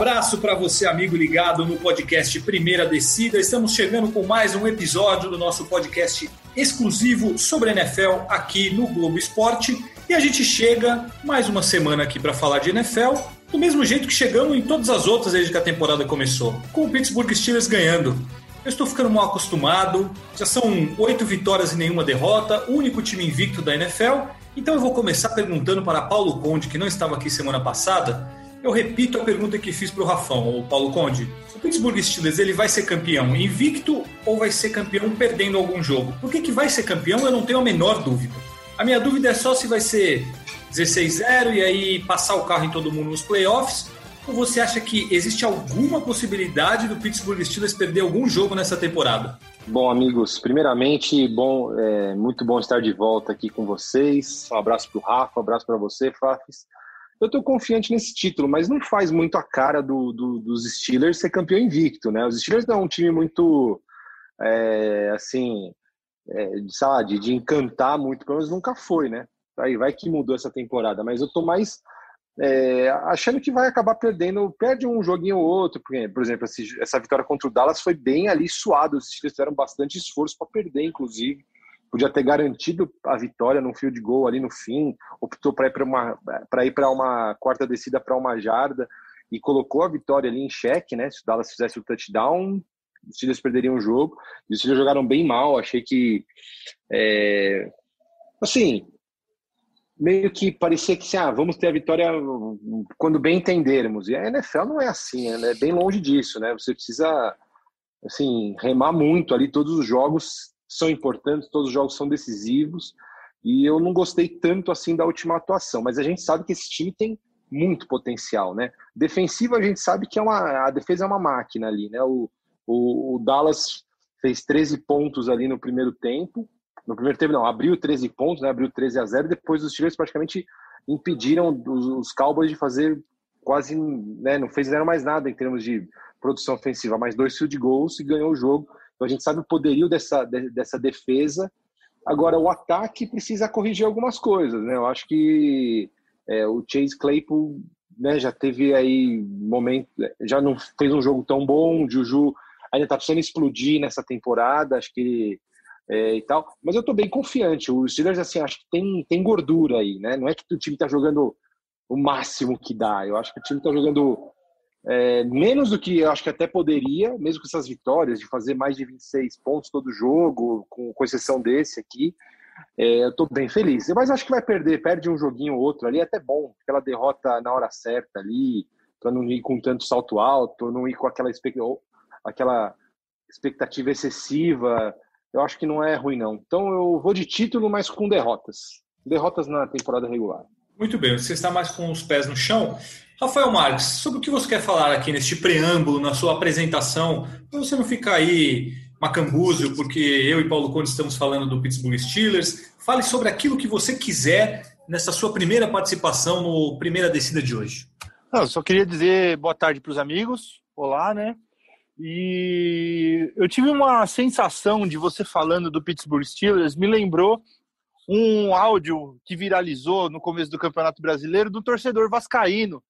abraço para você, amigo ligado no podcast Primeira Descida. Estamos chegando com mais um episódio do nosso podcast exclusivo sobre NFL aqui no Globo Esporte. E a gente chega mais uma semana aqui para falar de NFL, do mesmo jeito que chegamos em todas as outras desde que a temporada começou, com o Pittsburgh Steelers ganhando. Eu estou ficando mal acostumado, já são oito vitórias e nenhuma derrota, o único time invicto da NFL. Então eu vou começar perguntando para Paulo Conde, que não estava aqui semana passada, eu repito a pergunta que fiz para o Rafão, o Paulo Conde. O Pittsburgh Steelers ele vai ser campeão invicto ou vai ser campeão perdendo algum jogo? Por que, que vai ser campeão? Eu não tenho a menor dúvida. A minha dúvida é só se vai ser 16-0 e aí passar o carro em todo mundo nos playoffs. Ou você acha que existe alguma possibilidade do Pittsburgh Steelers perder algum jogo nessa temporada? Bom, amigos, primeiramente, bom, é muito bom estar de volta aqui com vocês. Um abraço para o Rafa, um abraço para você, Fafis. Eu estou confiante nesse título, mas não faz muito a cara do, do, dos Steelers ser campeão invicto, né? Os Steelers não é um time muito, é, assim, é, sabe, de encantar muito, pelo menos nunca foi, né? Aí vai que mudou essa temporada, mas eu estou mais é, achando que vai acabar perdendo, perde um joguinho ou outro, porque, por exemplo, essa vitória contra o Dallas foi bem ali suado, os Steelers fizeram bastante esforço para perder, inclusive podia ter garantido a vitória no field goal ali no fim, optou para ir para uma uma quarta descida para uma jarda e colocou a vitória ali em xeque, né? Se o Dallas fizesse o touchdown, os Steelers perderiam o jogo. Os Steelers jogaram bem mal. Achei que é, assim meio que parecia que assim, ah, vamos ter a vitória quando bem entendermos. E a NFL não é assim, é bem longe disso, né? Você precisa assim remar muito ali todos os jogos são importantes, todos os jogos são decisivos. E eu não gostei tanto assim da última atuação, mas a gente sabe que esse time tem muito potencial, né? Defensivo a gente sabe que é uma a defesa é uma máquina ali, né? O, o, o Dallas fez 13 pontos ali no primeiro tempo. No primeiro tempo não, abriu 13 pontos, né? Abriu 13 a 0 depois os Steelers praticamente impediram os, os Cowboys de fazer quase, né, não fizeram mais nada em termos de produção ofensiva, mais dois field goals e ganhou o jogo. Então a gente sabe o poderio dessa, dessa defesa. Agora, o ataque precisa corrigir algumas coisas, né? Eu acho que é, o Chase Claypool né, já teve aí momento, já não fez um jogo tão bom, o Juju ainda está precisando explodir nessa temporada, acho que é, e tal, mas eu estou bem confiante. O Steelers, assim, acho que tem, tem gordura aí, né? Não é que o time está jogando o máximo que dá, eu acho que o time está jogando é, menos do que eu acho que até poderia, mesmo com essas vitórias, de fazer mais de 26 pontos todo jogo, com, com exceção desse aqui. É, eu estou bem feliz. Mas acho que vai perder, perde um joguinho ou outro ali, é até bom, aquela derrota na hora certa ali, para não ir com tanto salto alto, não ir com aquela, aquela expectativa excessiva. Eu acho que não é ruim, não. Então eu vou de título, mas com derrotas. Derrotas na temporada regular. Muito bem, você está mais com os pés no chão. Rafael Marques, sobre o que você quer falar aqui neste preâmbulo, na sua apresentação, para você não ficar aí macambúzio, porque eu e Paulo Conde estamos falando do Pittsburgh Steelers. Fale sobre aquilo que você quiser nessa sua primeira participação no Primeira Descida de hoje. Não, eu só queria dizer boa tarde para os amigos. Olá, né? E eu tive uma sensação de você falando do Pittsburgh Steelers, me lembrou um áudio que viralizou no começo do Campeonato Brasileiro do torcedor vascaíno,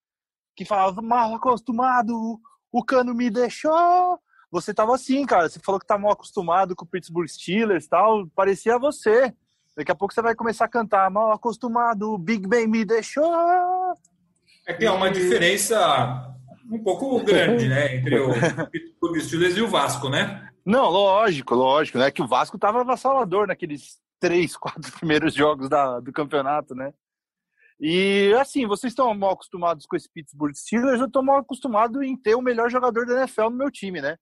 que falava mal acostumado, o cano me deixou. Você tava assim, cara. Você falou que tá mal acostumado com o Pittsburgh Steelers tal. Parecia você. Daqui a pouco você vai começar a cantar mal acostumado, o Big Ben me deixou. É que é uma diferença um pouco grande, né? Entre o Pittsburgh Steelers e o Vasco, né? Não, lógico, lógico. Né? Que o Vasco tava avassalador naqueles três, quatro primeiros jogos da, do campeonato, né? E assim, vocês estão mal acostumados com esse Pittsburgh Steelers, eu estou mal acostumado em ter o melhor jogador da NFL no meu time, né?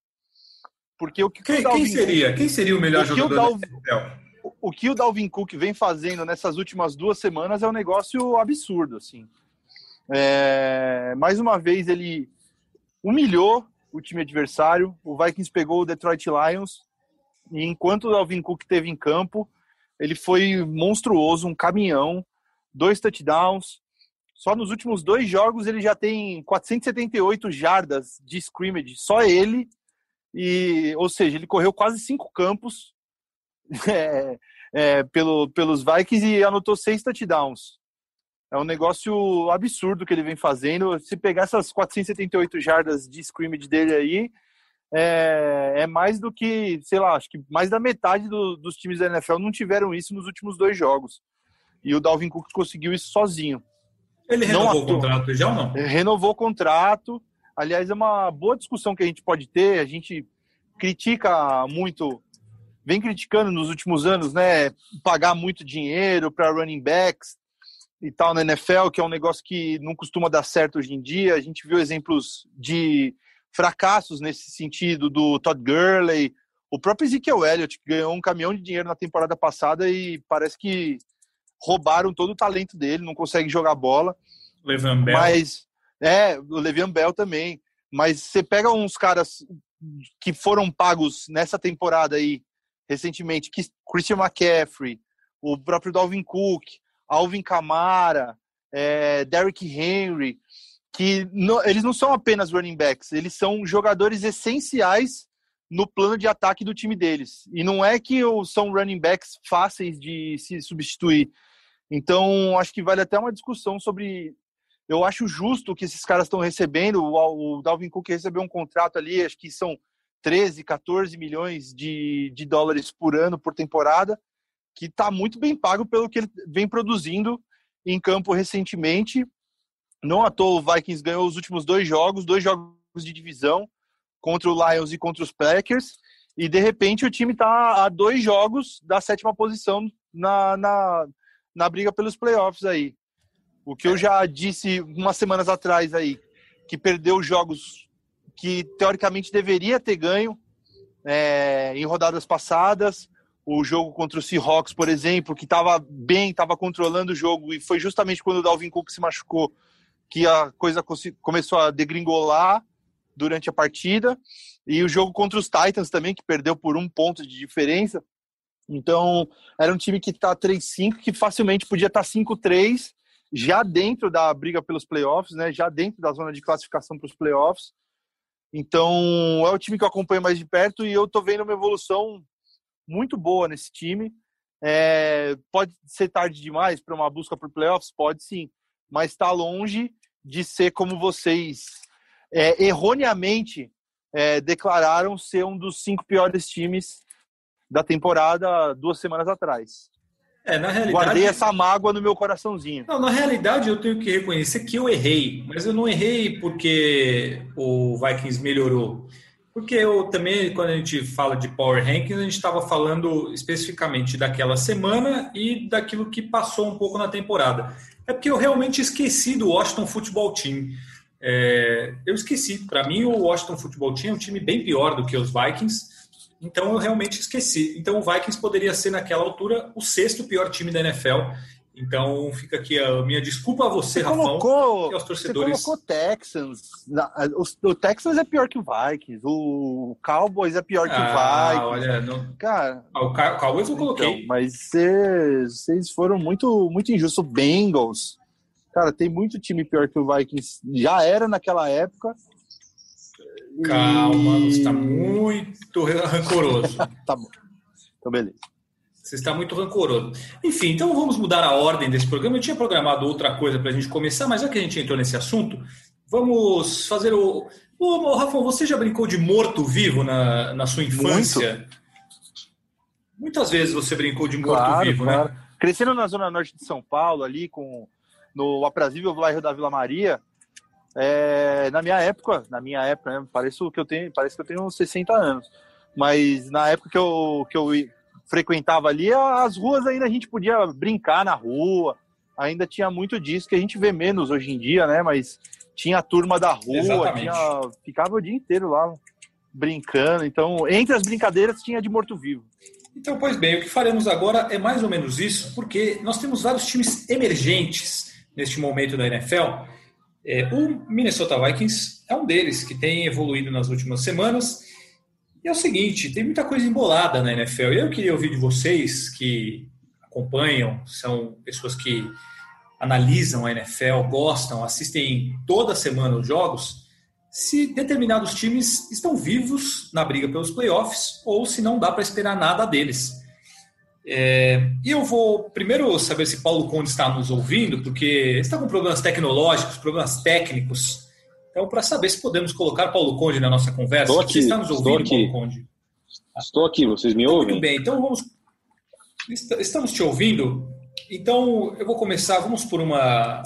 Porque o que quem, o quem seria? Quem seria o melhor o jogador Dalvin, da NFL? O que o Dalvin Cook vem fazendo nessas últimas duas semanas é um negócio absurdo, assim. É, mais uma vez ele humilhou o time adversário. O Vikings pegou o Detroit Lions e enquanto o Dalvin Cook esteve em campo, ele foi monstruoso, um caminhão dois touchdowns. Só nos últimos dois jogos ele já tem 478 jardas de scrimmage, só ele. E, ou seja, ele correu quase cinco campos é, é, pelo, pelos Vikings e anotou seis touchdowns. É um negócio absurdo que ele vem fazendo. Se pegar essas 478 jardas de scrimmage dele aí, é, é, mais do que, sei lá, acho que mais da metade do, dos times da NFL não tiveram isso nos últimos dois jogos. E o Dalvin Cook conseguiu isso sozinho. Ele renovou o contrato já ou não? Renovou o contrato. Aliás, é uma boa discussão que a gente pode ter. A gente critica muito, vem criticando nos últimos anos, né? Pagar muito dinheiro para running backs e tal na NFL, que é um negócio que não costuma dar certo hoje em dia. A gente viu exemplos de fracassos nesse sentido do Todd Gurley, o próprio Ezekiel Elliott, que ganhou um caminhão de dinheiro na temporada passada e parece que roubaram todo o talento dele, não consegue jogar bola. Levan Bell. Mas, é, o Le'Veon Bell também. Mas você pega uns caras que foram pagos nessa temporada aí, recentemente, que Christian McCaffrey, o próprio Dalvin Cook, Alvin Kamara, é, Derrick Henry, que não, eles não são apenas running backs, eles são jogadores essenciais no plano de ataque do time deles. E não é que são running backs fáceis de se substituir. Então, acho que vale até uma discussão sobre. Eu acho justo que esses caras estão recebendo. O, Dalvin Cook recebeu um contrato ali, acho que são 13, 14 milhões de, de dólares por ano, por temporada, que está muito bem pago pelo que ele vem produzindo em campo recentemente. Não à toa o Vikings ganhou os últimos dois jogos, dois jogos de divisão, contra o Lions e contra os Packers. E de repente o time está a dois jogos da sétima posição na, na, na briga pelos playoffs aí. O que eu já disse umas semanas atrás aí, que perdeu jogos que teoricamente deveria ter ganho é, em rodadas passadas. O jogo contra o Seahawks, por exemplo, que estava bem, estava controlando o jogo, e foi justamente quando o Dalvin Cook se machucou que a coisa começou a degringolar durante a partida. E o jogo contra os Titans também, que perdeu por um ponto de diferença. Então, era um time que está 3-5, que facilmente podia estar tá 5-3, já dentro da briga pelos playoffs, né? já dentro da zona de classificação para os playoffs. Então, é o time que eu acompanho mais de perto e eu estou vendo uma evolução muito boa nesse time. É, pode ser tarde demais para uma busca por playoffs? Pode sim, mas está longe de ser como vocês é, erroneamente é, declararam ser um dos cinco piores times da temporada duas semanas atrás. É, na realidade. Guardei essa mágoa no meu coraçãozinho. Não, na realidade, eu tenho que reconhecer que eu errei, mas eu não errei porque o Vikings melhorou. Porque eu também, quando a gente fala de Power Rankings, a gente estava falando especificamente daquela semana e daquilo que passou um pouco na temporada. É porque eu realmente esqueci do Washington Football Team. É, eu esqueci. Para mim, o Washington Football Team é um time bem pior do que os Vikings. Então, eu realmente esqueci. Então, o Vikings poderia ser, naquela altura, o sexto pior time da NFL. Então fica aqui a minha desculpa a você, você Rafão, colocou, e aos torcedores. Você colocou Texans. O, Texans é pior que o Vikings. O Cowboys é pior que ah, o Vikings. Olha, não... Cara, ah, o Cowboys eu coloquei. Então, mas vocês foram muito, muito injustos. O Bengals. Cara, tem muito time pior que o Vikings. Já era naquela época. Calma, e... você está muito rancoroso. tá bom. Então, beleza. Você está muito rancoroso. Enfim, então vamos mudar a ordem desse programa. Eu tinha programado outra coisa para a gente começar, mas já que a gente entrou nesse assunto, vamos fazer o. Ô, Rafa, você já brincou de morto-vivo na, na sua infância? Muito. Muitas vezes você brincou de morto-vivo, claro, claro. né? Crescendo na zona norte de São Paulo, ali com no aprazível bairro da Vila Maria, é, na minha época, na minha época, né, parece que eu tenho, parece que eu tenho uns 60 anos, mas na época que eu, que eu frequentava ali, as ruas ainda a gente podia brincar na rua, ainda tinha muito disso que a gente vê menos hoje em dia, né? Mas tinha a turma da rua, tinha, ficava o dia inteiro lá brincando. Então, entre as brincadeiras tinha de morto-vivo. Então, pois bem, o que faremos agora é mais ou menos isso, porque nós temos vários times emergentes neste momento da NFL. É, o Minnesota Vikings é um deles que tem evoluído nas últimas semanas e é o seguinte, tem muita coisa embolada na NFL. Eu queria ouvir de vocês que acompanham, são pessoas que analisam a NFL, gostam, assistem toda semana os jogos, se determinados times estão vivos na briga pelos playoffs ou se não dá para esperar nada deles. É, e eu vou primeiro saber se Paulo Conde está nos ouvindo, porque está com problemas tecnológicos, problemas técnicos. Então, para saber se podemos colocar Paulo Conde na nossa conversa. Estou aqui, Você está nos ouvindo, Paulo Conde? Estou aqui, vocês me ouvem? Muito bem, então vamos. Estamos te ouvindo. Então, eu vou começar, vamos por uma,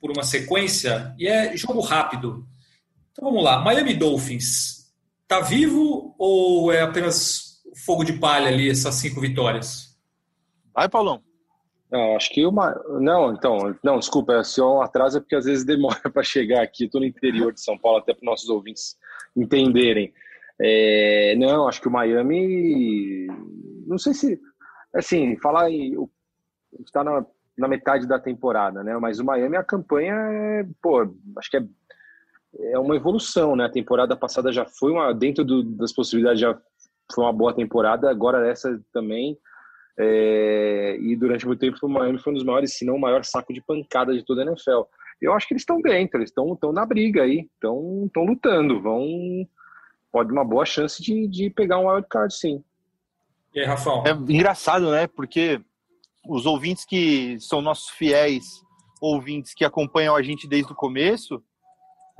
por uma sequência, e é jogo rápido. Então vamos lá. Miami Dolphins, está vivo ou é apenas fogo de palha ali, essas cinco vitórias? Vai, Paulão. Não, acho que uma. Não, então, não, desculpa, se é um atraso é porque às vezes demora para chegar aqui. Estou no interior de São Paulo, até para nossos ouvintes entenderem. É, não, acho que o Miami. Não sei se. Assim, falar em. Está na, na metade da temporada, né? Mas o Miami, a campanha é. Pô, acho que é é uma evolução, né? A temporada passada já foi uma dentro do, das possibilidades já foi uma boa temporada, agora essa também. É, e durante muito tempo o Miami foi um dos maiores, se não o maior saco de pancada de toda a NFL. Eu acho que eles estão dentro, eles estão estão na briga aí, estão estão lutando, vão pode uma boa chance de, de pegar um wild card, sim. E aí, Rafão? É engraçado, né? Porque os ouvintes que são nossos fiéis ouvintes que acompanham a gente desde o começo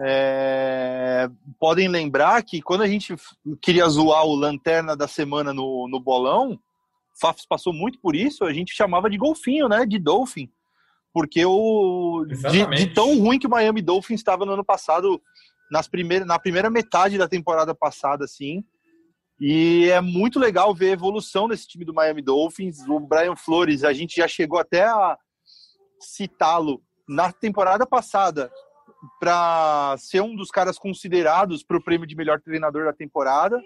é, podem lembrar que quando a gente queria zoar o Lanterna da Semana no, no bolão, Fafs passou muito por isso, a gente chamava de golfinho, né? De Dolphin. Porque o de, de, tão ruim que o Miami Dolphins estava no ano passado, nas primeiras, na primeira metade da temporada passada, assim. E é muito legal ver a evolução desse time do Miami Dolphins. O Brian Flores, a gente já chegou até a citá-lo na temporada passada para ser um dos caras considerados para o prêmio de melhor treinador da temporada,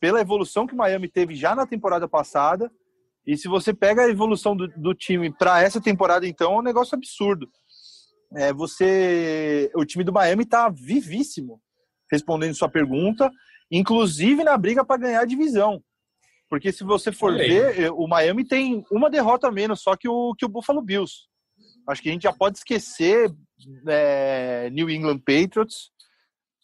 pela evolução que o Miami teve já na temporada passada. E se você pega a evolução do, do time para essa temporada, então, é um negócio absurdo. É, você, o time do Miami está vivíssimo, respondendo sua pergunta, inclusive na briga para ganhar a divisão. Porque se você for ver, o Miami tem uma derrota menos só que o, que o Buffalo Bills. Acho que a gente já pode esquecer é, New England Patriots.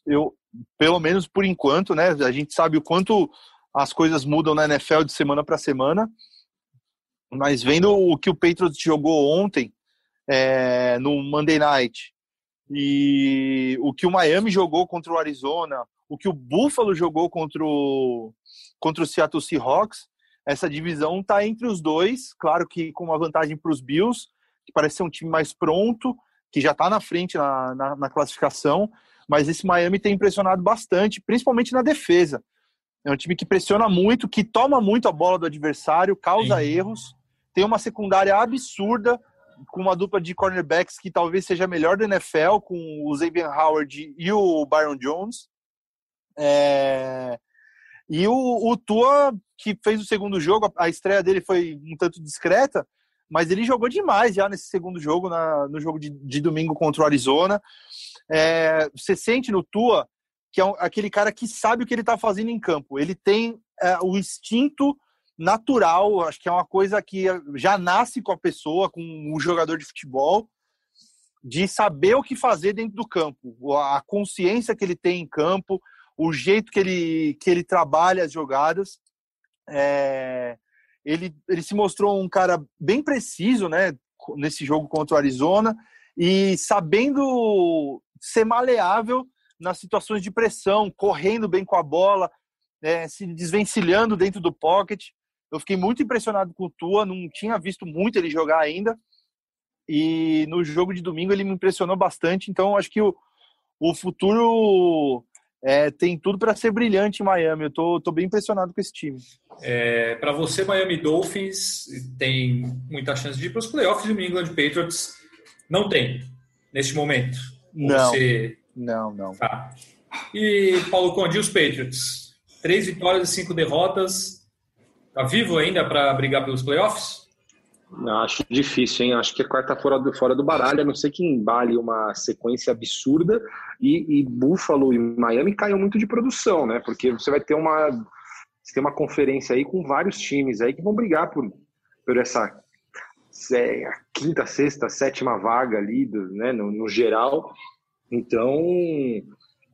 Eu, pelo menos por enquanto, né? A gente sabe o quanto as coisas mudam na NFL de semana para semana. Mas vendo o que o Patriots jogou ontem é, no Monday Night e o que o Miami jogou contra o Arizona, o que o Buffalo jogou contra o, contra o Seattle Seahawks, essa divisão está entre os dois. Claro que com uma vantagem para os Bills, que parece ser um time mais pronto, que já está na frente na, na, na, classificação, mas esse Miami tem impressionado bastante, principalmente na defesa. É um time que pressiona muito, que toma muito a bola do adversário, causa Sim. erros, tem uma secundária absurda, com uma dupla de cornerbacks que talvez seja a melhor da NFL, com o Xavier Howard e o Byron Jones. É... E o, o Tua, que fez o segundo jogo, a estreia dele foi um tanto discreta, mas ele jogou demais já nesse segundo jogo, na, no jogo de, de domingo contra o Arizona. É, você sente no Tua que é um, aquele cara que sabe o que ele está fazendo em campo. Ele tem é, o instinto natural, acho que é uma coisa que já nasce com a pessoa, com o jogador de futebol, de saber o que fazer dentro do campo, a consciência que ele tem em campo, o jeito que ele, que ele trabalha as jogadas. É, ele, ele se mostrou um cara bem preciso, né, nesse jogo contra o Arizona e sabendo ser maleável nas situações de pressão, correndo bem com a bola, é, se desvencilhando dentro do pocket. Eu fiquei muito impressionado com o Tua, não tinha visto muito ele jogar ainda. E no jogo de domingo ele me impressionou bastante. Então acho que o, o futuro é, tem tudo para ser brilhante em Miami. Eu tô, tô bem impressionado com esse time. É, para você, Miami Dolphins tem muita chance de ir para os playoffs e o New England Patriots não tem neste momento. Não, você... não, não. Tá. E Paulo Conde, os Patriots? Três vitórias e cinco derrotas. Tá vivo ainda para brigar pelos playoffs? Acho difícil, hein? Acho que é quarta fora do, fora do baralho, a não ser que embale uma sequência absurda e, e Buffalo e Miami caiam muito de produção, né? Porque você vai ter uma, você tem uma conferência aí com vários times aí que vão brigar por, por essa é, quinta, sexta, sétima vaga ali, do, né, no, no geral. Então,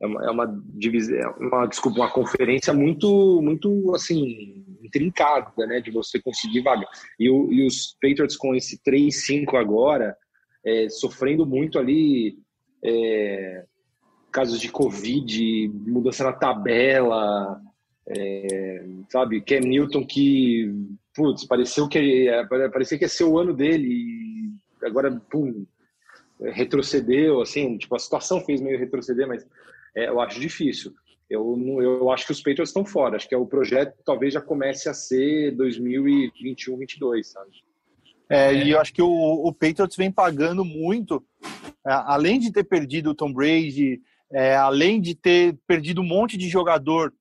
é uma, é uma divisão, é uma, desculpa, uma conferência muito, muito assim, intrincada, né, de você conseguir vaga. E, o, e os Patriots com esse 3-5 agora, é, sofrendo muito ali é, casos de Covid, mudança na tabela, é, sabe, Cam Newton que, putz, pareceu que, parecia que ia ser o ano dele agora, pum, retrocedeu, assim, tipo, a situação fez meio retroceder, mas é, eu acho difícil. Eu, eu acho que os Patriots estão fora. Acho que é o projeto talvez já comece a ser 2021, 22, sabe? É, e eu acho que o, o Patriots vem pagando muito, é, além de ter perdido o Tom Brady, é, além de ter perdido um monte de jogador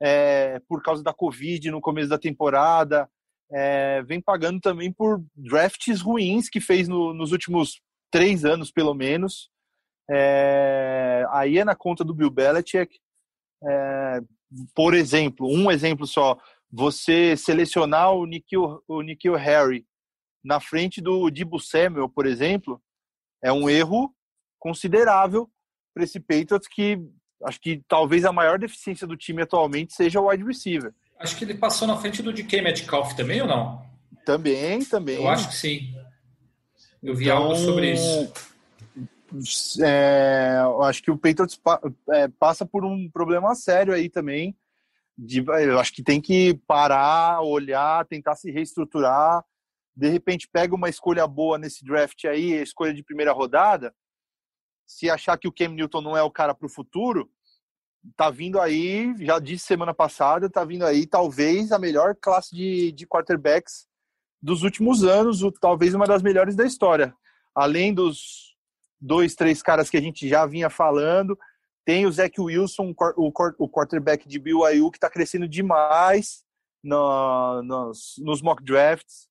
é, por causa da Covid no começo da temporada, é, vem pagando também por drafts ruins que fez no, nos últimos três anos, pelo menos. É, aí é na conta do Bill Belichick. É, por exemplo, um exemplo só, você selecionar o Nikhil, o Nikhil Harry na frente do Dibu Samuel, por exemplo, é um erro considerável para esse Patriots que acho que talvez a maior deficiência do time atualmente seja o wide receiver. Acho que ele passou na frente do DK Metcalf também ou não? Também, também. Eu acho que sim. Eu vi então, algo sobre isso. É, eu acho que o Patriots é, passa por um problema sério aí também. De, eu acho que tem que parar, olhar, tentar se reestruturar. De repente, pega uma escolha boa nesse draft aí, escolha de primeira rodada. Se achar que o Cam Newton não é o cara para o futuro, tá vindo aí, já disse semana passada, tá vindo aí talvez a melhor classe de, de quarterbacks dos últimos anos, talvez uma das melhores da história. Além dos dois, três caras que a gente já vinha falando, tem o Zach Wilson, o, o quarterback de BYU, que está crescendo demais no, nos, nos mock drafts.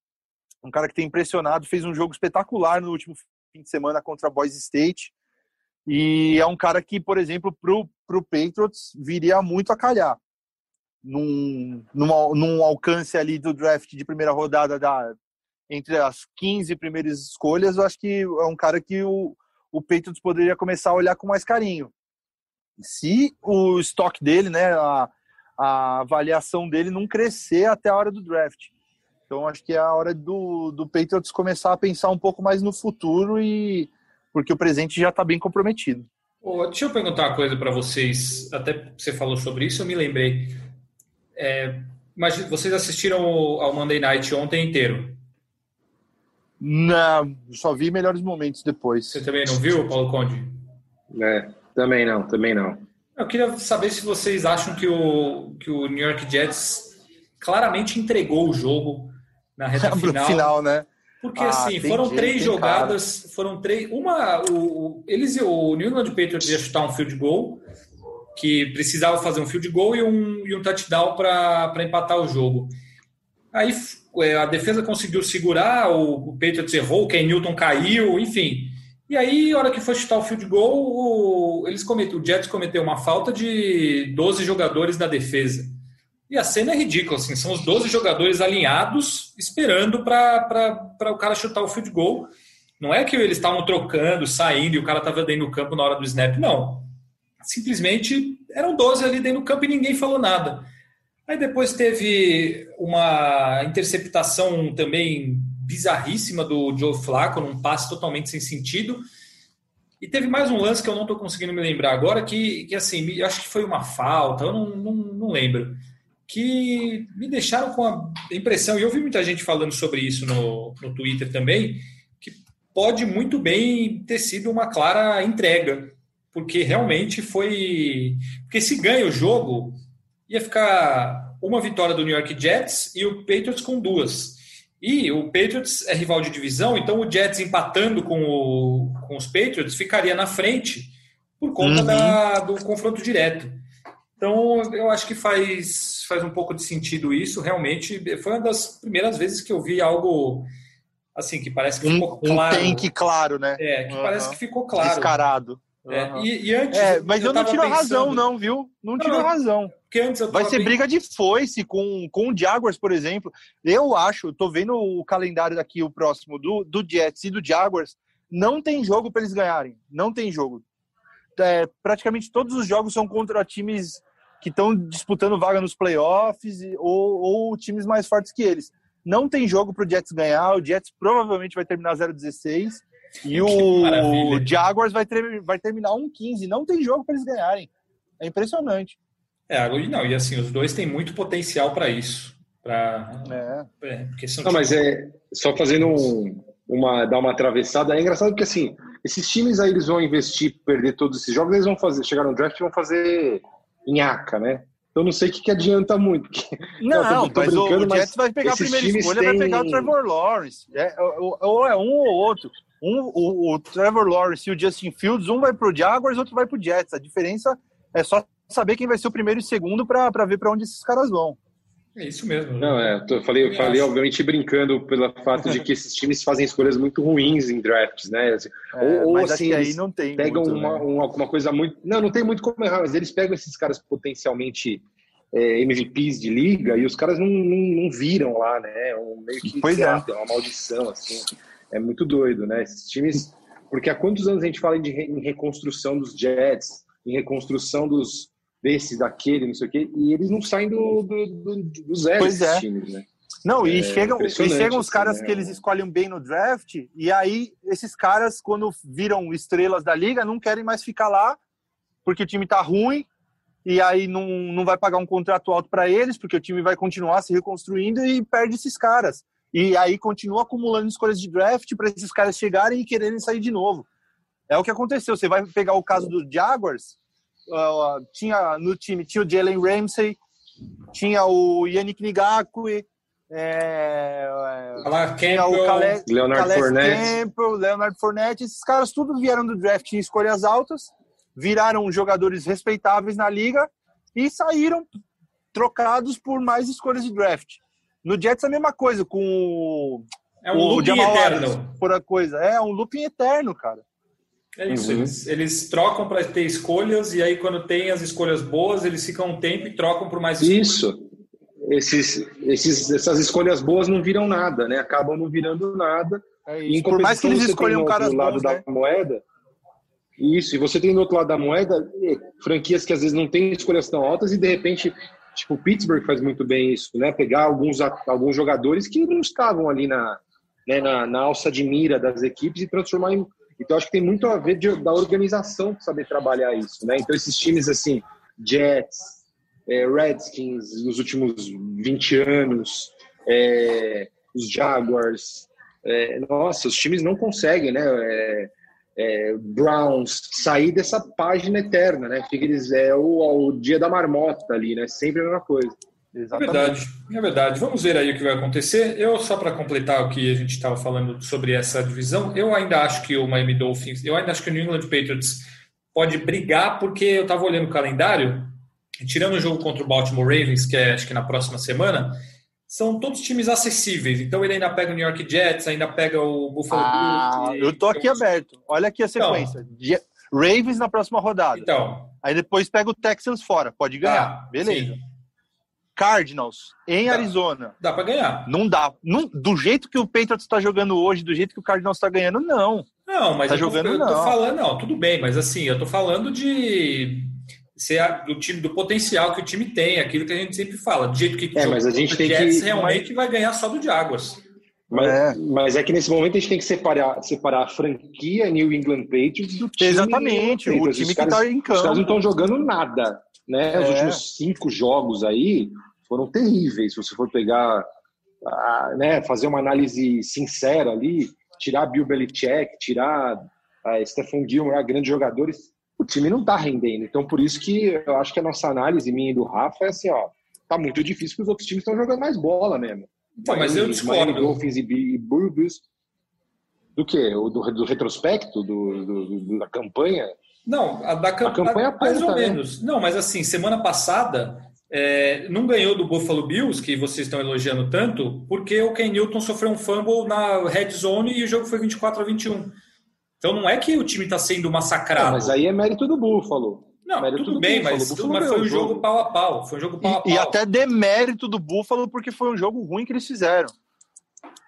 Um cara que tem impressionado, fez um jogo espetacular no último fim de semana contra a Boise State. E é um cara que, por exemplo, para o Patriots viria muito a calhar num, num, alcance ali do draft de primeira rodada da, entre as 15 primeiras escolhas, eu acho que é um cara que o, o Patriots poderia começar a olhar com mais carinho. Se o estoque dele, né, a, a avaliação dele não crescer até a hora do draft. Então acho que é a hora do, do Patriots começar a pensar um pouco mais no futuro e porque o presente já está bem comprometido. Oh, deixa eu perguntar uma coisa para vocês. Até você falou sobre isso, eu me lembrei. É, mas vocês assistiram ao Monday Night ontem inteiro? Não, só vi melhores momentos depois. Você também não viu, Paulo Conde? É, também não, também não. Eu queria saber se vocês acham que o, que o New York Jets claramente entregou o jogo na reta final. final, né? Porque ah, assim, foram três jogadas, cara. foram três. Uma, o, o, eles o New England Patriots ia chutar um field goal que precisava fazer um field goal e um, e um touchdown para empatar o jogo. Aí é, a defesa conseguiu segurar, o, o Patriots errou, o Ken Newton caiu, enfim. E aí, na hora que foi chutar o field goal, o, eles cometeu, o Jets cometeu uma falta de 12 jogadores na defesa. E a cena é ridícula, assim, são os 12 jogadores alinhados, esperando para o cara chutar o field goal. Não é que eles estavam trocando, saindo e o cara estava dentro do campo na hora do snap, não simplesmente eram 12 ali dentro do campo e ninguém falou nada. Aí depois teve uma interceptação também bizarríssima do Joe Flacco, num passe totalmente sem sentido. E teve mais um lance que eu não estou conseguindo me lembrar agora, que, que assim, acho que foi uma falta, eu não, não, não lembro. Que me deixaram com a impressão, e eu vi muita gente falando sobre isso no, no Twitter também, que pode muito bem ter sido uma clara entrega porque realmente foi. Porque se ganha o jogo, ia ficar uma vitória do New York Jets e o Patriots com duas. E o Patriots é rival de divisão, então o Jets empatando com, o, com os Patriots ficaria na frente por conta uhum. da, do confronto direto. Então eu acho que faz, faz um pouco de sentido isso. Realmente foi uma das primeiras vezes que eu vi algo assim que parece que ficou um, claro. Um tank claro, né? É, que uhum. parece que ficou claro. Descarado. É, uhum. e, e, antes. É, mas eu, eu não tiro pensando... razão, não, viu? Não tiro não, razão. Porque antes Vai ser bem... briga de foice com, com o Jaguars, por exemplo. Eu acho, tô vendo o calendário daqui, o próximo, do, do Jets e do Jaguars. Não tem jogo para eles ganharem. Não tem jogo. É, praticamente todos os jogos são contra times que estão disputando vaga nos playoffs ou, ou times mais fortes que eles. Não tem jogo para o Jets ganhar. O Jets provavelmente vai terminar 0-16 e o Jaguars vai, ter, vai terminar 1-15. Não tem jogo para eles ganharem. É impressionante. É, não, e assim, os dois têm muito potencial para isso. Pra, é. É, porque são não, mas é só fazendo um, uma dar uma atravessada. É engraçado porque assim, esses times aí eles vão investir, perder todos esses jogos, eles vão fazer, chegar no draft e vão fazer nhaca, né? Eu não sei o que, que adianta muito. Não, não tô, tô mas o, o Jets vai pegar a primeira escolha, têm... vai pegar o Trevor Lawrence. É, ou, ou, é um ou outro. Um, o, o, Trevor Lawrence e o Justin Fields, um vai pro Jaguars, outro vai pro Jets. A diferença é só saber quem vai ser o primeiro e o segundo para ver para onde esses caras vão. É isso mesmo. Não, é, tô, falei, eu falei obviamente brincando pelo fato de que esses times fazem escolhas muito ruins em drafts, né? Assim, é, ou, assim, aí não tem pegam muito, uma, né? uma, uma, coisa muito. Não, não tem muito como errar, mas eles pegam esses caras potencialmente é, MVPs de liga e os caras não, não, não viram lá, né? É um, meio que pois é. é uma maldição, assim. É muito doido, né? Esses times. Porque há quantos anos a gente fala de, em reconstrução dos Jets, em reconstrução dos desse, daquele, não sei o quê, e eles não saem do, do, do, do zero pois é. times, né? Não, e, é chegam, e chegam os assim, caras assim, que eles escolhem bem no draft, e aí esses caras, quando viram estrelas da liga, não querem mais ficar lá, porque o time tá ruim, e aí não, não vai pagar um contrato alto para eles, porque o time vai continuar se reconstruindo e perde esses caras. E aí continua acumulando escolhas de draft para esses caras chegarem e quererem sair de novo. É o que aconteceu. Você vai pegar o caso do Jaguars, uh, tinha no time tinha o Jalen Ramsey, tinha o Yannick Ngakwe, é, tinha o Calais, Leonard Calais Fournette. Campbell, Leonard Fournette, esses caras tudo vieram do draft em escolhas altas, viraram jogadores respeitáveis na liga e saíram trocados por mais escolhas de draft. No Jets a mesma coisa, com o, é um o looping eterno. por a coisa. É um looping eterno, cara. É isso, uhum. eles, eles trocam para ter escolhas e aí quando tem as escolhas boas, eles ficam um tempo e trocam por mais escolhas. Isso. Esses, esses, essas escolhas boas não viram nada, né? Acabam não virando nada. É e por mais que eles escolham caras do lado bons, da né? moeda. Isso, e você tem do outro lado da moeda franquias que às vezes não têm escolhas tão altas e de repente, tipo, o Pittsburgh faz muito bem isso, né? Pegar alguns, alguns jogadores que não estavam ali na, né, na, na alça de mira das equipes e transformar em então, acho que tem muito a ver de, da organização saber trabalhar isso, né? Então, esses times assim, Jets, é, Redskins, nos últimos 20 anos, é, os Jaguars, é, nossa, os times não conseguem, né? É, Browns sair dessa página eterna, né? Fica eles é o, o dia da marmota ali, né? Sempre a mesma coisa. Exatamente. É verdade, é verdade. Vamos ver aí o que vai acontecer. Eu, só para completar o que a gente estava falando sobre essa divisão, eu ainda acho que o Miami Dolphins, eu ainda acho que o New England Patriots pode brigar, porque eu estava olhando o calendário, tirando o jogo contra o Baltimore Ravens, que é acho que na próxima semana, são todos times acessíveis. Então ele ainda pega o New York Jets, ainda pega o Buffalo ah, Bills. Eu tô aqui então, aberto. Olha aqui a então. sequência. Então, Ravens na próxima rodada. Então. Aí depois pega o Texans fora. Pode ganhar. Ah, Beleza. Sim. Cardinals em dá, Arizona. Dá para ganhar. Não dá. Não, do jeito que o Patriots está jogando hoje, do jeito que o Cardinals está ganhando, não. Não, mas tá eu, jogando, tô, eu não. tô falando, não, tudo bem, mas assim, eu tô falando de ser a, do time do potencial que o time tem, aquilo que a gente sempre fala, do jeito que é, mas a gente tem Jets que realmente vai ganhar só do Jaguars. Mas é. mas é que nesse momento a gente tem que separar, separar a franquia New England Patriots do time. Exatamente, o time que está em campo. Os caras não estão jogando nada. Né? É. Os últimos cinco jogos aí foram terríveis. Se você for pegar, né, fazer uma análise sincera ali, tirar Bill Belichick, tirar a Stephen Gilmore, grandes jogadores, o time não está rendendo. Então, por isso que eu acho que a nossa análise, minha e do Rafa, é assim, ó, tá muito difícil porque os outros times estão jogando mais bola mesmo. Não, mas eu discordo. Dolphins e Burgos. Do que? Do, do retrospecto? Do, do, do, da campanha? Não, a da camp... a campanha mais ou né? menos. Não, mas assim, semana passada é, não ganhou do Buffalo Bills, que vocês estão elogiando tanto, porque o Ken Newton sofreu um fumble na red zone e o jogo foi 24 a 21. Então não é que o time está sendo massacrado. Não, mas aí é mérito do Buffalo. Não, mérito tudo bem, mas, mas foi um jogo, jogo pau a pau. Foi um jogo pau e, a pau. E até demérito do Buffalo, porque foi um jogo ruim que eles fizeram.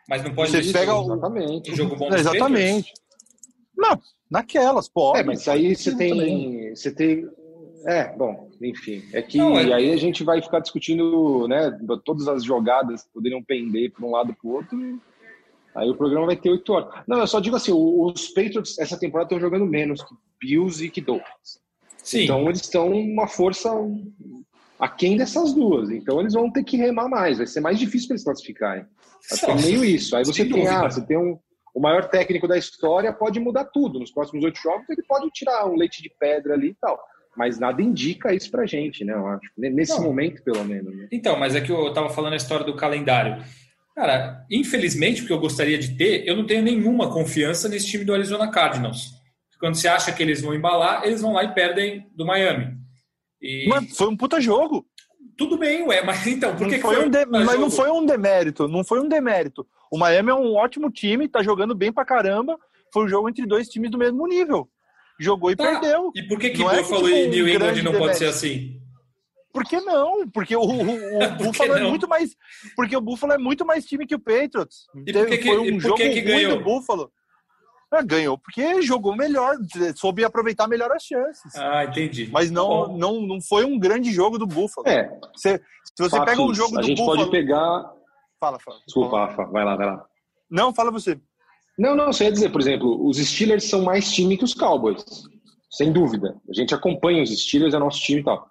Mas não pode Você pega o... exatamente. um jogo bom dos Exatamente. Não, naquelas, pô. É, mas aí você tem, você tem É, bom, enfim. É que Não, é... aí a gente vai ficar discutindo, né? Todas as jogadas poderiam pender para um lado para o outro. Aí o programa vai ter oito horas. Não, eu só digo assim: os Patriots essa temporada estão jogando menos que Bills e que Dolphins. Sim. Então eles estão uma força aquém dessas duas. Então eles vão ter que remar mais. Vai ser mais difícil para eles classificarem. É meio isso. Aí você tem, ah, você tem um, o maior técnico da história, pode mudar tudo. Nos próximos oito jogos ele pode tirar um leite de pedra ali e tal mas nada indica isso pra gente, né? Eu acho. Nesse não. momento, pelo menos. Né? Então, mas é que eu tava falando a história do calendário. Cara, infelizmente, o que eu gostaria de ter, eu não tenho nenhuma confiança nesse time do Arizona Cardinals. Quando você acha que eles vão embalar, eles vão lá e perdem do Miami. E... Mano, foi um puta jogo. Tudo bem, ué, mas então, por que, foi, foi um de... Mas jogo? não foi um demérito, não foi um demérito. O Miami é um ótimo time, tá jogando bem pra caramba. Foi um jogo entre dois times do mesmo nível jogou e tá. perdeu. E por que que Buffalo é que, tipo, e New England não pode ser assim? Por que não? Porque o, o, o Buffalo é muito mais. Porque o Buffalo é muito mais time que o Patriots. E por que, Foi um jogo que que ganhou? do Buffalo. Ah, ganhou porque jogou melhor, soube aproveitar melhor as chances. Ah, entendi. Mas não, não, não foi um grande jogo do Buffalo. É. se você pega um jogo do Buffalo. A gente pode pegar. Fala, fala. Desculpa, Rafa. Vai lá, vai lá. Não, fala você. Não, não, você ia dizer, por exemplo, os Steelers são mais time que os Cowboys sem dúvida. A gente acompanha os Steelers, é nosso time e tal.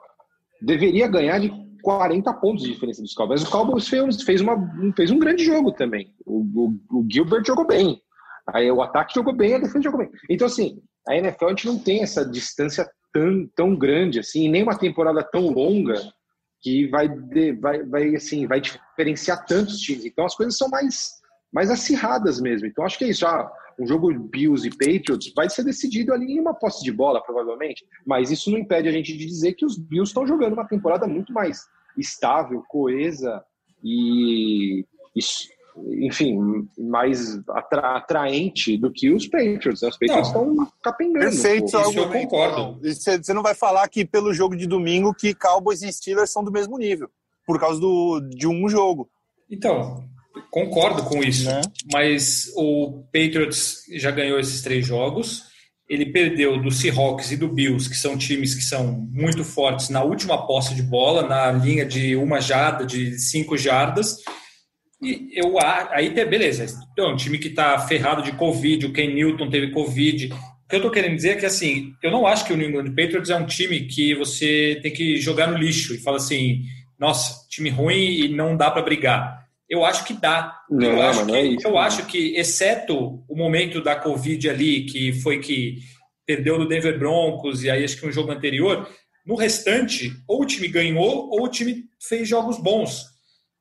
Deveria ganhar de 40 pontos de diferença dos Cowboys. O Cowboys fez, uma, fez um grande jogo também. O, o, o, Gilbert jogou bem. Aí o ataque jogou bem, a defesa jogou bem. Então, assim, a NFL a gente não tem essa distância tão, tão grande assim, nem uma temporada tão longa que vai, vai, vai, assim, vai diferenciar tantos times. Então as coisas são mais, mais acirradas mesmo. Então acho que é isso. Já, um jogo Bills e Patriots vai ser decidido ali em uma posse de bola, provavelmente. Mas isso não impede a gente de dizer que os Bills estão jogando uma temporada muito mais estável, coesa e, e enfim, mais atra, atraente do que os Patriots. Os Patriots estão capengando. Perfeito, um eu concordo. Você não vai falar que pelo jogo de domingo que Cowboys e Steelers são do mesmo nível, por causa do, de um jogo. Então, Concordo com isso, né? mas o Patriots já ganhou esses três jogos. Ele perdeu do Seahawks e do Bills, que são times que são muito fortes na última posse de bola, na linha de uma jarda, de cinco jardas. E eu aí beleza, então, um time que está ferrado de Covid, o Ken Newton teve Covid. O que eu estou querendo dizer é que assim, eu não acho que o New England Patriots é um time que você tem que jogar no lixo e fala assim, nossa, time ruim e não dá para brigar eu acho que dá. Não, eu acho, que, é isso, eu acho que, exceto o momento da Covid ali, que foi que perdeu no Denver Broncos e aí acho que um jogo anterior, no restante, ou o time ganhou ou o time fez jogos bons.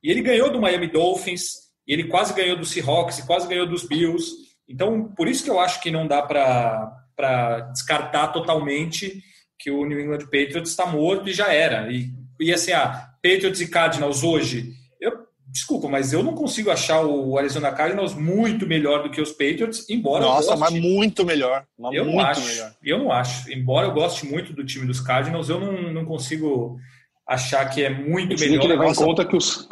E ele ganhou do Miami Dolphins, e ele quase ganhou do Seahawks, e quase ganhou dos Bills. Então, por isso que eu acho que não dá para descartar totalmente que o New England Patriots está morto e já era. E, e assim, ah, Patriots e Cardinals hoje Desculpa, mas eu não consigo achar o Arizona Cardinals muito melhor do que os Patriots, embora Nossa, mas muito melhor. Mas eu muito não acho. Melhor. Eu não acho. Embora eu goste muito do time dos Cardinals, eu não, não consigo achar que é muito melhor. Tem que levar em conta que os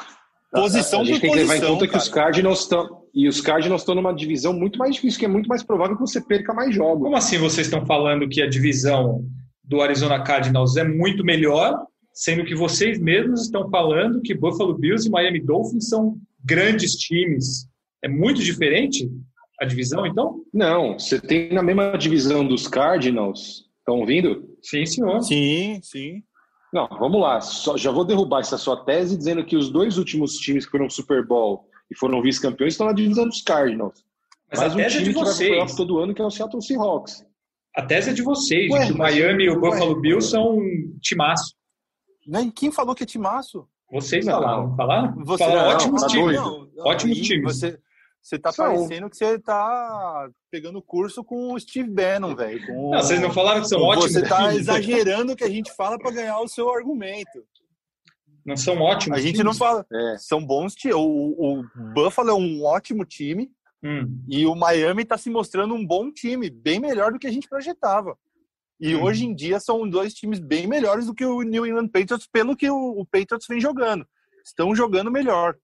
posição a gente tem que levar em conta cara. que os Cardinals estão e os Cardinals estão numa divisão muito mais difícil, que é muito mais provável que você perca mais jogos. Como assim vocês estão falando que a divisão do Arizona Cardinals é muito melhor sendo que vocês mesmos estão falando que Buffalo Bills e Miami Dolphins são grandes times. É muito diferente a divisão, então? Não, você tem na mesma divisão dos Cardinals. Estão ouvindo? Sim, senhor. Sim, sim. Não, vamos lá. Só, já vou derrubar essa sua tese dizendo que os dois últimos times que foram Super Bowl e foram vice-campeões estão na divisão dos Cardinals. Mas Mais a tese um time é de vocês. todo ano que é o Seattle Seahawks. A tese é de vocês, ué, que o Miami e o Buffalo ué, Bills são um timaço. Nem quem falou que é timaço? Vocês falaram. Falaram? Você, falaram ótimos times. ótimos times. Você, você tá Só parecendo que você tá pegando curso com o Steve Bannon, velho. Com... Não, vocês não falaram que são ótimos Você tá exagerando o que a gente fala para ganhar o seu argumento. Não são ótimos A gente times. não fala. É. São bons times. O, o Buffalo é um ótimo time. Hum. E o Miami está se mostrando um bom time, bem melhor do que a gente projetava. E uhum. hoje em dia são dois times bem melhores do que o New England Patriots, pelo que o, o Patriots vem jogando. Estão jogando melhor.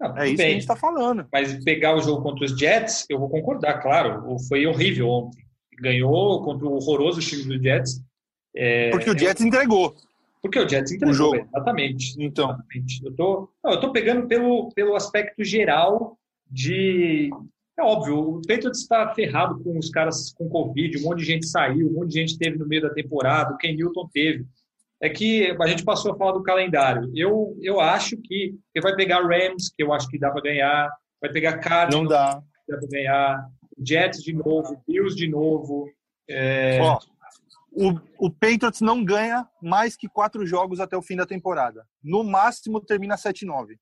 Não, é isso bem. que a gente está falando. Mas pegar o jogo contra os Jets, eu vou concordar, claro. Foi horrível ontem. Ganhou contra o horroroso time do Jets. É, porque o Jets entregou. Porque o Jets entregou, o jogo. exatamente. Então. Exatamente. Eu tô, não, eu tô pegando pelo, pelo aspecto geral de. É óbvio, o Patriots está ferrado com os caras com Covid, um monte de gente saiu, um monte de gente teve no meio da temporada, o Ken Newton teve. É que a gente passou a falar do calendário. Eu, eu acho que ele vai pegar Rams, que eu acho que dá para ganhar, vai pegar Cardinals, Não dá. que dá para ganhar, Jets de novo, Bills de novo. É... Ó, o, o Patriots não ganha mais que quatro jogos até o fim da temporada. No máximo termina 7-9.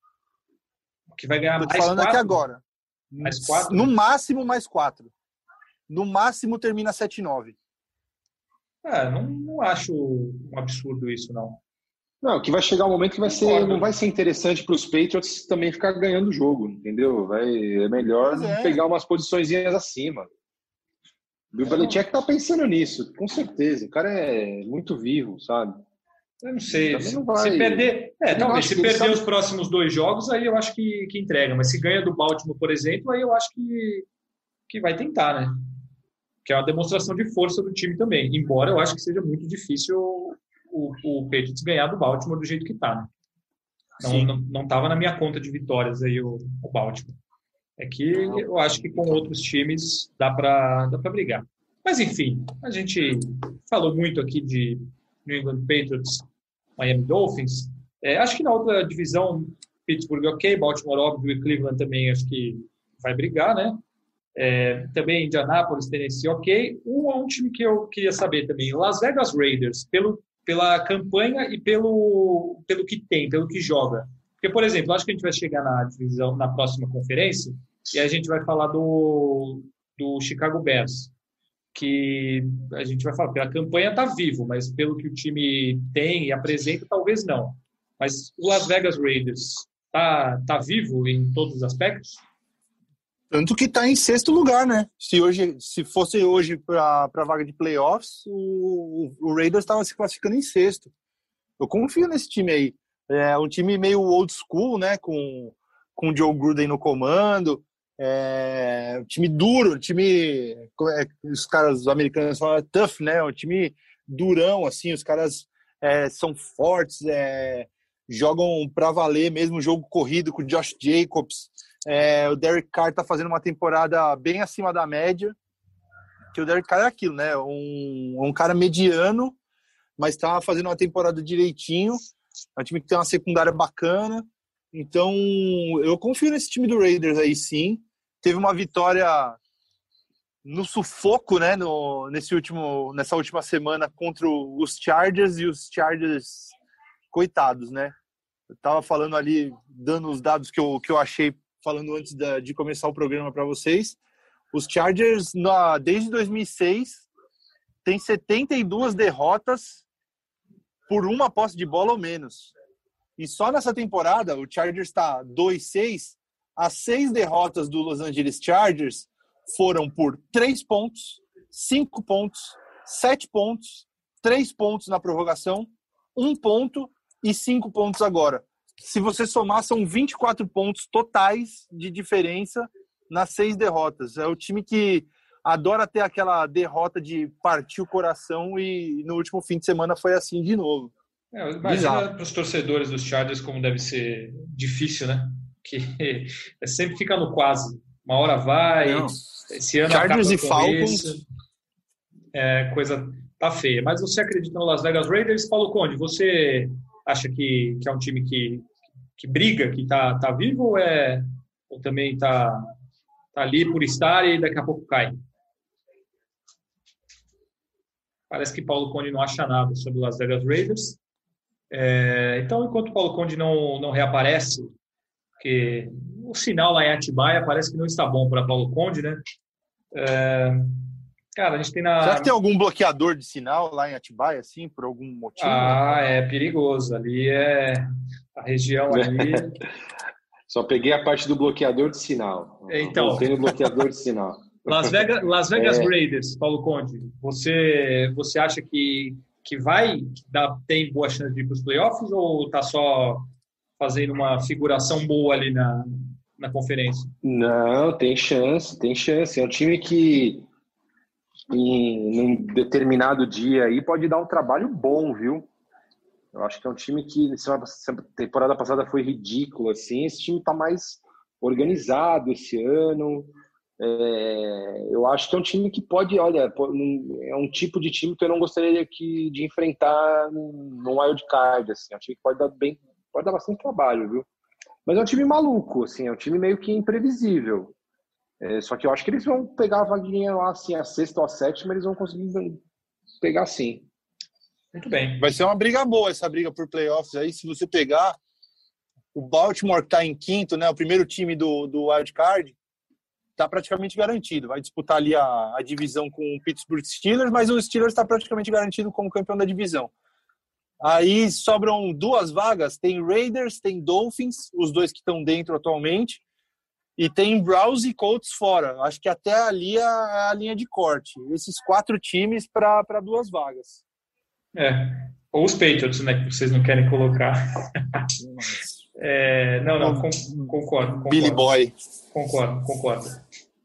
Que vai ganhar Tô mais falando quatro? aqui agora. Mais quatro? No máximo, mais quatro. No máximo termina 7-9. É, não, não acho um absurdo isso, não. Não, que vai chegar um momento que vai ser, não vai ser interessante para os Patriots também ficar ganhando o jogo, entendeu? Vai, é melhor é. pegar umas posições acima. O Bill Belichick tá pensando nisso, com certeza. O cara é muito vivo, sabe? Eu não sei. Se, não vai- se perder. É, talvez. Se perder sabe- os próximos dois jogos, aí eu acho que, que entrega. Mas se ganha do Baltimore, por exemplo, aí eu acho que, que vai tentar, né? Que é uma demonstração de força do time também. Embora eu acho que seja muito difícil o, o Patriots ganhar do Baltimore do jeito que tá, né? Não, não, não tava na minha conta de vitórias aí o, o Baltimore. É que eu acho que com outros times dá para dá pra brigar. Mas enfim, a gente falou muito aqui de New England Patriots, Miami Dolphins. É, acho que na outra divisão, Pittsburgh ok, Baltimore óbvio e Cleveland também acho que vai brigar, né? É, também Indianapolis, Tennessee ok. Um, um time que eu queria saber também, Las Vegas Raiders, pelo, pela campanha e pelo, pelo que tem, pelo que joga. Porque, por exemplo, acho que a gente vai chegar na divisão, na próxima conferência, e a gente vai falar do, do Chicago Bears que a gente vai falar, pela campanha está vivo, mas pelo que o time tem e apresenta, talvez não. Mas o Las Vegas Raiders está tá vivo em todos os aspectos? Tanto que tá em sexto lugar, né? Se, hoje, se fosse hoje para a vaga de playoffs, o, o Raiders estava se classificando em sexto. Eu confio nesse time aí. É um time meio old school, né? Com, com o Joe Gruden no comando. É um time duro, um time. é Os caras os americanos falam tough, né? Um time durão, assim. Os caras é, são fortes, é, jogam para valer mesmo jogo corrido com o Josh Jacobs. É, o Derek Carr tá fazendo uma temporada bem acima da média. Que o Derek Carr é aquilo, né? Um, um cara mediano, mas tá fazendo uma temporada direitinho. É um time que tem uma secundária bacana. Então, eu confio nesse time do Raiders aí sim. Teve uma vitória no sufoco, né, no, nesse último, nessa última semana contra os Chargers e os Chargers, coitados, né? Eu tava falando ali, dando os dados que eu, que eu achei, falando antes da, de começar o programa para vocês. Os Chargers, na, desde 2006, tem 72 derrotas por uma posse de bola ou menos. E só nessa temporada, o Chargers está 2-6. As seis derrotas do Los Angeles Chargers foram por três pontos, cinco pontos, sete pontos, três pontos na prorrogação, um ponto e cinco pontos agora. Se você somar, são 24 pontos totais de diferença nas seis derrotas. É o time que adora ter aquela derrota de partir o coração e no último fim de semana foi assim de novo. É, imagina para os torcedores dos Chargers como deve ser difícil, né? Que é sempre fica no quase. Uma hora vai, Não. esse ano Chargers e Falcons. É, coisa tá feia. Mas você acredita no Las Vegas Raiders? Paulo Conde, você acha que, que é um time que, que briga, que tá, tá vivo ou, é, ou também tá, tá ali por estar e daqui a pouco cai? Parece que Paulo Conde não acha nada sobre o Las Vegas Raiders. É, então, enquanto o Paulo Conde não, não reaparece, porque o sinal lá em Atibaia parece que não está bom para Paulo Conde, né? É, cara, a gente tem na. Será que tem algum bloqueador de sinal lá em Atibaia, assim, por algum motivo? Ah, é perigoso. Ali é a região ali. Só peguei a parte do bloqueador de sinal. Então. Voltei no bloqueador de sinal. Las Vegas, Las Vegas É. Raiders, Paulo Conde, você, você acha que, que vai dar, tem boa chance de ir para os playoffs ou tá só fazendo uma figuração boa ali na, na conferência? Não, tem chance, tem chance. É um time que em um determinado dia aí pode dar um trabalho bom, viu? Eu acho que é um time que temporada passada foi ridículo, assim. Esse time está mais organizado esse ano. É, eu acho que é um time que pode, olha, é um tipo de time que eu não gostaria que, de enfrentar no wild card, assim. É um time que pode dar bem, pode dar bastante trabalho, viu? Mas é um time maluco, assim, é um time meio que imprevisível. É, só que eu acho que eles vão pegar a vaguinha lá, assim, a sexta ou a sétima, eles vão conseguir pegar sim. Muito bem. Vai ser uma briga boa essa briga por playoffs aí, se você pegar o Baltimore que está em quinto, né, o primeiro time do, do wild card, está praticamente garantido. Vai disputar ali a, a divisão com o Pittsburgh Steelers, mas o Steelers está praticamente garantido como campeão da divisão. Aí sobram duas vagas, tem Raiders, tem Dolphins, os dois que estão dentro atualmente, e tem Browns e Colts fora. Acho que até ali é a linha de corte. Esses quatro times para duas vagas. É. Ou os Patriots, né, que vocês não querem colocar. É, não, não, concordo, concordo. Billy Boy. Concordo, concordo.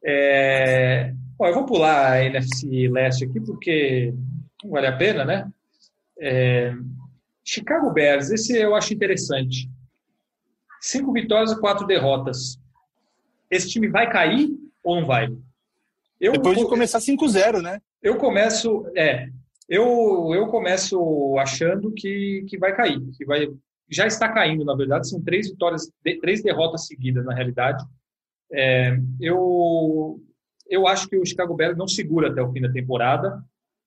É, bom, eu vou pular a NFC Leste aqui porque não vale a pena, né? É, Chicago Bears, esse eu acho interessante. Cinco vitórias e quatro derrotas. Esse time vai cair ou não vai? Eu, Depois de começar 5-0, né? Eu começo, é, eu, eu começo achando que, que vai cair, que vai, já está caindo, na verdade, são três vitórias, três derrotas seguidas, na realidade. É, eu, eu acho que o Chicago Bears não segura até o fim da temporada.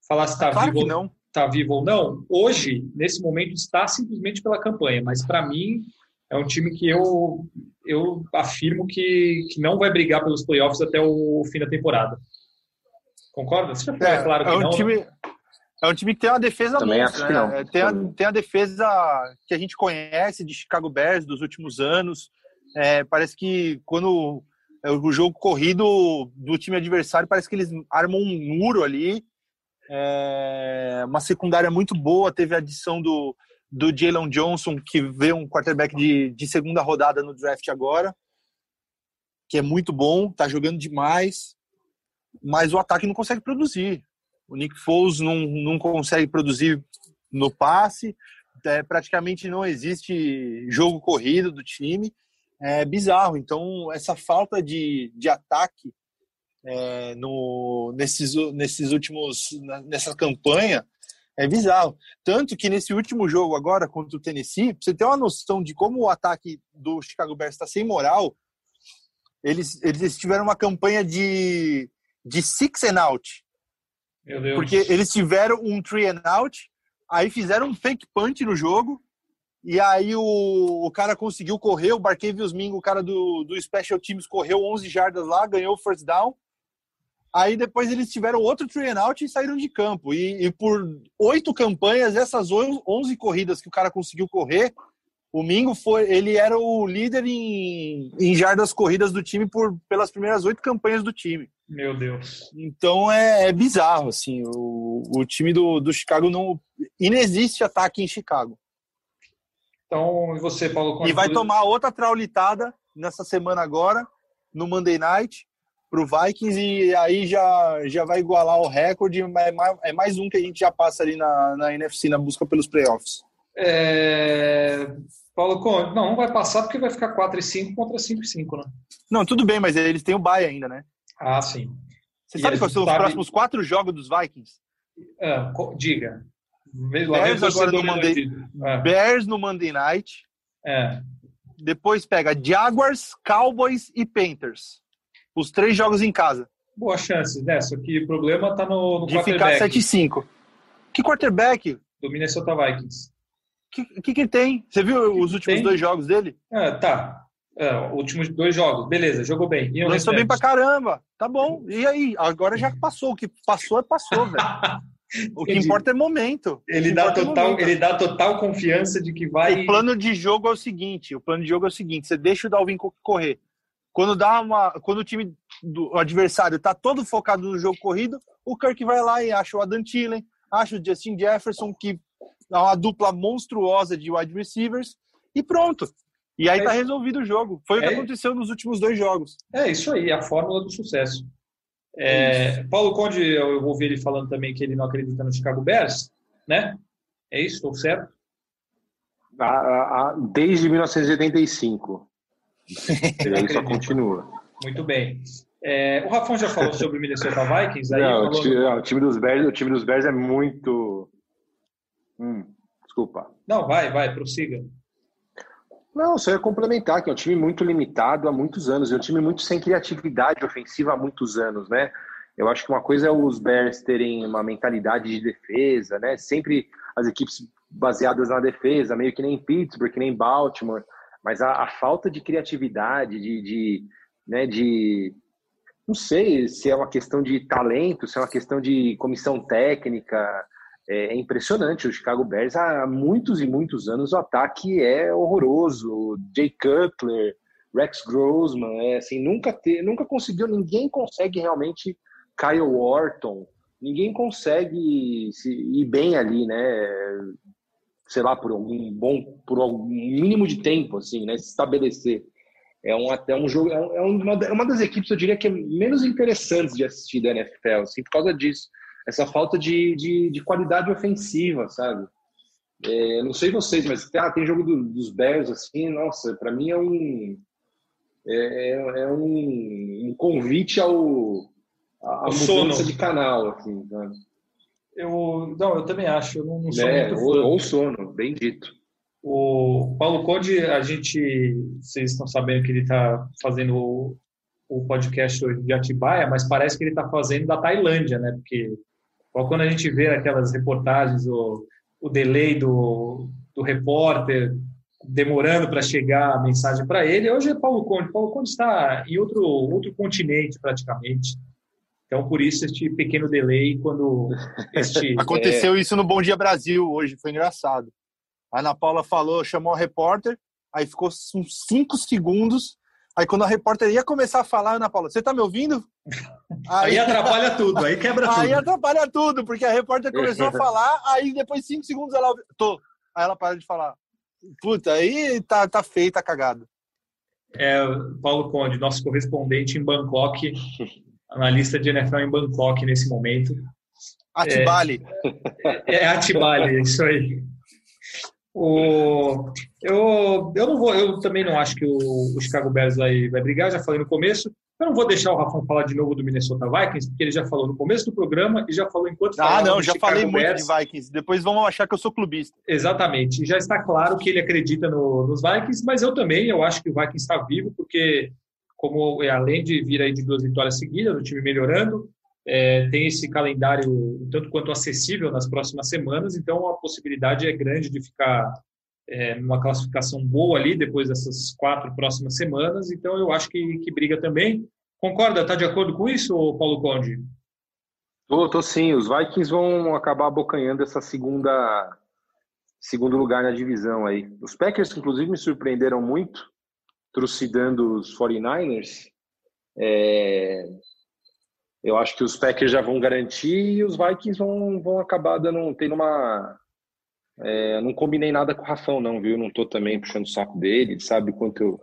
Falar se está claro vivo, não. Tá vivo ou não, hoje, nesse momento, está simplesmente pela campanha, mas para mim é um time que eu, eu afirmo que, que não vai brigar pelos playoffs até o fim da temporada. Concorda? Você já foi, é, claro que é um não. Né? Time... Né? É um time que tem uma defesa Também acho que né? não. Tem, a, tem a defesa que a gente conhece de Chicago Bears dos últimos anos. É, parece que quando é, o jogo corrido do time adversário, parece que eles armam um muro ali. É, uma secundária muito boa. Teve a adição do, do Jalen Johnson, que veio um quarterback de, de segunda rodada no draft agora, que é muito bom, tá jogando demais, mas o ataque não consegue produzir. O Nick Foles não, não consegue produzir no passe, é, praticamente não existe jogo corrido do time. É bizarro. Então, essa falta de, de ataque é, no, nesses, nesses últimos, nessa campanha é bizarro. Tanto que nesse último jogo agora contra o Tennessee, você ter uma noção de como o ataque do Chicago Bears está sem moral, eles, eles tiveram uma campanha de, de six and out. Porque eles tiveram um three and out, aí fizeram um fake punch no jogo, e aí o, o cara conseguiu correr, o Barkevius Mingo, o cara do, do Special Teams, correu 11 jardas lá, ganhou o first down. Aí depois eles tiveram outro three and out e saíram de campo. E, e por oito campanhas, essas 11 corridas que o cara conseguiu correr, o Mingo foi, ele era o líder em, em jardas corridas do time por pelas primeiras oito campanhas do time. Meu Deus. Então é, é bizarro, assim. O, o time do, do Chicago não. Inexiste ataque em Chicago. Então, e você, Paulo? E vai tomar outra traulitada nessa semana agora, no Monday Night, pro Vikings, e aí já, já vai igualar o recorde. É mais, é mais um que a gente já passa ali na, na NFC na busca pelos playoffs. É... Paulo Conde, não, não vai passar porque vai ficar 4 e 5 contra 5 e 5, né? Não, tudo bem, mas eles têm o bye ainda, né? Ah, sim. Você e sabe quais são sabe... os próximos quatro jogos dos Vikings? Ah, diga. Bears agora no Monday, é. Bears no Monday Night. É. Depois pega Jaguars, Cowboys e Panthers. Os três jogos em casa. Boa chance, né? Só que o problema tá no, no De ficar 7-5. Que quarterback? Do Minnesota Vikings. O que, que, que, tem? Você viu os últimos tem? dois jogos dele? Ah, tá. É, últimos dois jogos, beleza, jogou bem. E Lançou bem pra caramba, tá bom. E aí? Agora já passou. O que passou é passou, velho. O que importa é momento. Ele dá, é total, é ele dá total confiança de que vai. O plano de jogo é o seguinte: o plano de jogo é o seguinte: você deixa o Dalvin Cook correr. Quando dá uma. Quando o time do adversário tá todo focado no jogo corrido, o Kirk vai lá e acha o Adam Thielen, acha o Justin Jefferson, que é uma dupla monstruosa de wide receivers, e pronto. E aí é, tá resolvido o jogo. Foi é, o que é. aconteceu nos últimos dois jogos. É isso aí, a fórmula do sucesso. É, Paulo Conde, eu ouvi ele falando também que ele não acredita no Chicago Bears, né? É isso, estou certo? desde 1985. ele só continua. Muito bem. É, o Rafão já falou sobre o Minnesota Vikings. Aí não, falou... o, time, não, o, time, dos Bears, o time dos Bears é muito. Hum, desculpa. Não, vai, vai, prossiga. Não, só ia complementar que é um time muito limitado há muitos anos, é um time muito sem criatividade ofensiva há muitos anos, né? Eu acho que uma coisa é os Bears terem uma mentalidade de defesa, né? Sempre as equipes baseadas na defesa, meio que nem Pittsburgh, que nem Baltimore, mas a, a falta de criatividade, de, de, né, de não sei se é uma questão de talento, se é uma questão de comissão técnica, é, é impressionante. O Chicago Bears há muitos e muitos anos o ataque é horroroso. Jay Cutler, Rex Grossman, é, assim, nunca, ter, nunca conseguiu, ninguém consegue realmente. Kyle Orton, ninguém consegue se ir bem ali, né? Sei lá, por algum bom, por algum mínimo de tempo, assim, né? Se estabelecer. É um, até um jogo, é, é uma, é uma das equipes, eu diria, que é menos interessantes de assistir da NFL, assim, por causa disso essa falta de, de, de qualidade ofensiva, sabe? É, não sei vocês, mas ah, tem jogo do, dos Bears assim, nossa, para mim é um é, é, é um, um, convite ao a, a mudança sono. de canal, assim? Eu não, eu também acho, eu não, não sou é, muito ou, ou sono, bem dito. O Paulo Conde, a gente, vocês estão sabendo que ele está fazendo o, o podcast de Atibaia, mas parece que ele está fazendo da Tailândia, né? Porque quando a gente vê aquelas reportagens, o, o delay do, do repórter demorando para chegar a mensagem para ele, hoje é Paulo Conde. Paulo Conde está em outro, outro continente, praticamente. Então, por isso, este pequeno delay quando este... Aconteceu é... isso no Bom Dia Brasil hoje, foi engraçado. A Ana Paula falou, chamou o repórter, aí ficou uns cinco segundos, aí quando a repórter ia começar a falar, Ana Paula, você está me ouvindo? Aí, aí, atrapalha tudo, aí quebra tudo. Aí atrapalha tudo, porque a repórter começou a falar, aí depois cinco segundos ela. Tô. Aí ela para de falar. Puta, aí tá, tá feita a cagada. É, Paulo Conde, nosso correspondente em Bangkok, analista de NFL em Bangkok nesse momento. Atibali. É, é Atibali, isso aí. O, eu, eu não vou, eu também não acho que o, o Chicago Bears vai, vai brigar, já falei no começo. Eu não vou deixar o Rafão falar de novo do Minnesota Vikings, porque ele já falou no começo do programa e já falou enquanto Ah, não, já Chicago falei muito Bears. de Vikings. Depois vão achar que eu sou clubista. Exatamente. Já está claro que ele acredita no, nos Vikings, mas eu também, eu acho que o Vikings está vivo, porque como além de vir aí de duas vitórias seguidas, o time melhorando, é, tem esse calendário tanto quanto acessível nas próximas semanas, então a possibilidade é grande de ficar é, numa classificação boa ali depois dessas quatro próximas semanas, então eu acho que, que briga também. Concorda? Está de acordo com isso, Paulo Conde? Tô, tô sim. Os Vikings vão acabar abocanhando essa segunda segundo lugar na divisão aí. Os Packers, inclusive, me surpreenderam muito, trucidando os 49ers. É... Eu acho que os Packers já vão garantir e os Vikings vão, vão acabar dando, tendo uma, é, não combinei nada com o Rafão, não, viu? Não tô também puxando o saco dele, sabe o quanto eu,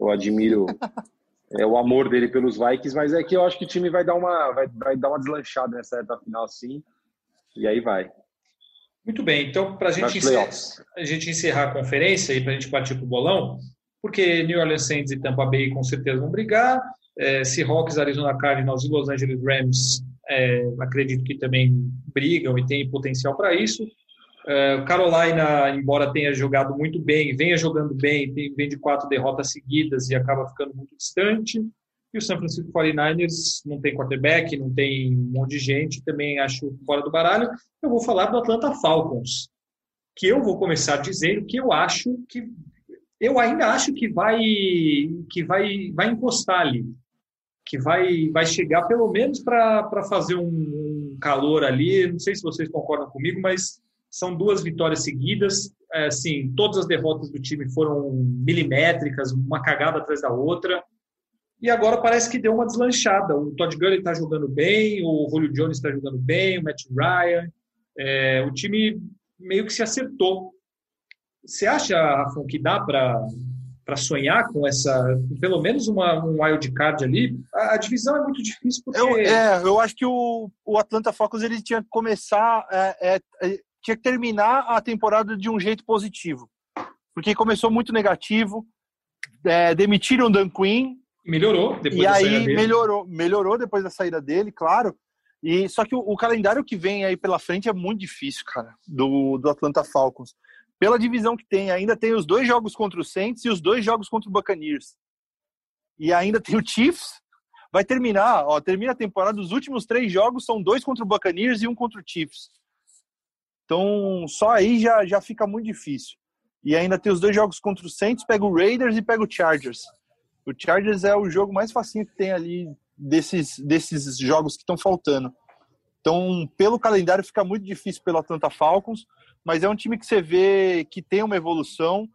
eu admiro é, o amor dele pelos Vikings, mas é que eu acho que o time vai dar uma, vai, vai dar uma deslanchada nessa reta final, sim, e aí vai. Muito bem, então, para gente encerrar, a gente encerrar a conferência e para a gente partir para o bolão, porque New Orleans Saints e Tampa Bay com certeza vão brigar, é, Seahawks, Arizona Cardinals e Los Angeles Rams, é, acredito que também brigam e têm potencial para isso. Uh, Carolina, embora tenha jogado muito bem, venha jogando bem, tem, vem de quatro derrotas seguidas e acaba ficando muito distante. E o San Francisco 49ers não tem quarterback, não tem um monte de gente, também acho fora do baralho. Eu vou falar do Atlanta Falcons, que eu vou começar dizendo que eu acho que eu ainda acho que vai que vai vai encostar ali, que vai vai chegar pelo menos para fazer um, um calor ali. Não sei se vocês concordam comigo, mas são duas vitórias seguidas. É, assim, todas as derrotas do time foram milimétricas, uma cagada atrás da outra. E agora parece que deu uma deslanchada. O Todd Gurley está jogando bem, o Julio Jones está jogando bem, o Matt Ryan. É, o time meio que se acertou. Você acha, Rafão, que dá para para sonhar com essa, pelo menos uma, um wild card ali, a, a divisão é muito difícil porque... Eu, é, eu acho que o, o Atlanta Falcons ele tinha que começar, é, é, é, tinha que terminar a temporada de um jeito positivo, porque começou muito negativo, é, demitiram o Dan Quinn, melhorou depois e da aí melhorou, melhorou depois da saída dele, claro. E só que o, o, calendário que vem aí pela frente é muito difícil, cara, do, do Atlanta Falcons pela divisão que tem, ainda tem os dois jogos contra o Saints e os dois jogos contra o Buccaneers. E ainda tem o Chiefs. Vai terminar, ó, termina a temporada, os últimos três jogos são dois contra o Buccaneers e um contra o Chiefs. Então, só aí já, já fica muito difícil. E ainda tem os dois jogos contra o Saints, pega o Raiders e pega o Chargers. O Chargers é o jogo mais facinho que tem ali desses, desses jogos que estão faltando. Então, pelo calendário, fica muito difícil pelo Atlanta Falcons mas é um time que você vê que tem uma evolução.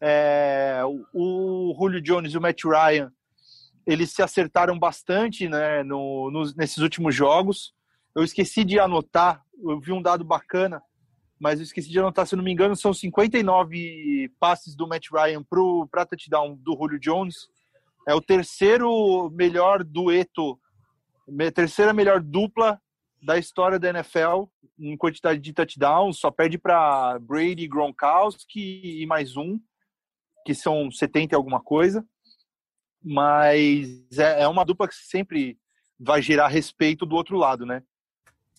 É, o, Julio Jones e o Matt Ryan, eles se acertaram bastante né, no, nos, nesses últimos jogos. Eu esqueci de anotar, eu vi um dado bacana, mas eu esqueci de anotar, se não me engano, são 59 passes do Matt Ryan para touchdown do Julio Jones. É o terceiro melhor dueto, terceira melhor dupla da história da NFL em quantidade de touchdowns, só perde para Brady, Gronkowski e mais um, que são 70 e alguma coisa. Mas é, é uma dupla que sempre vai gerar respeito do outro lado, né?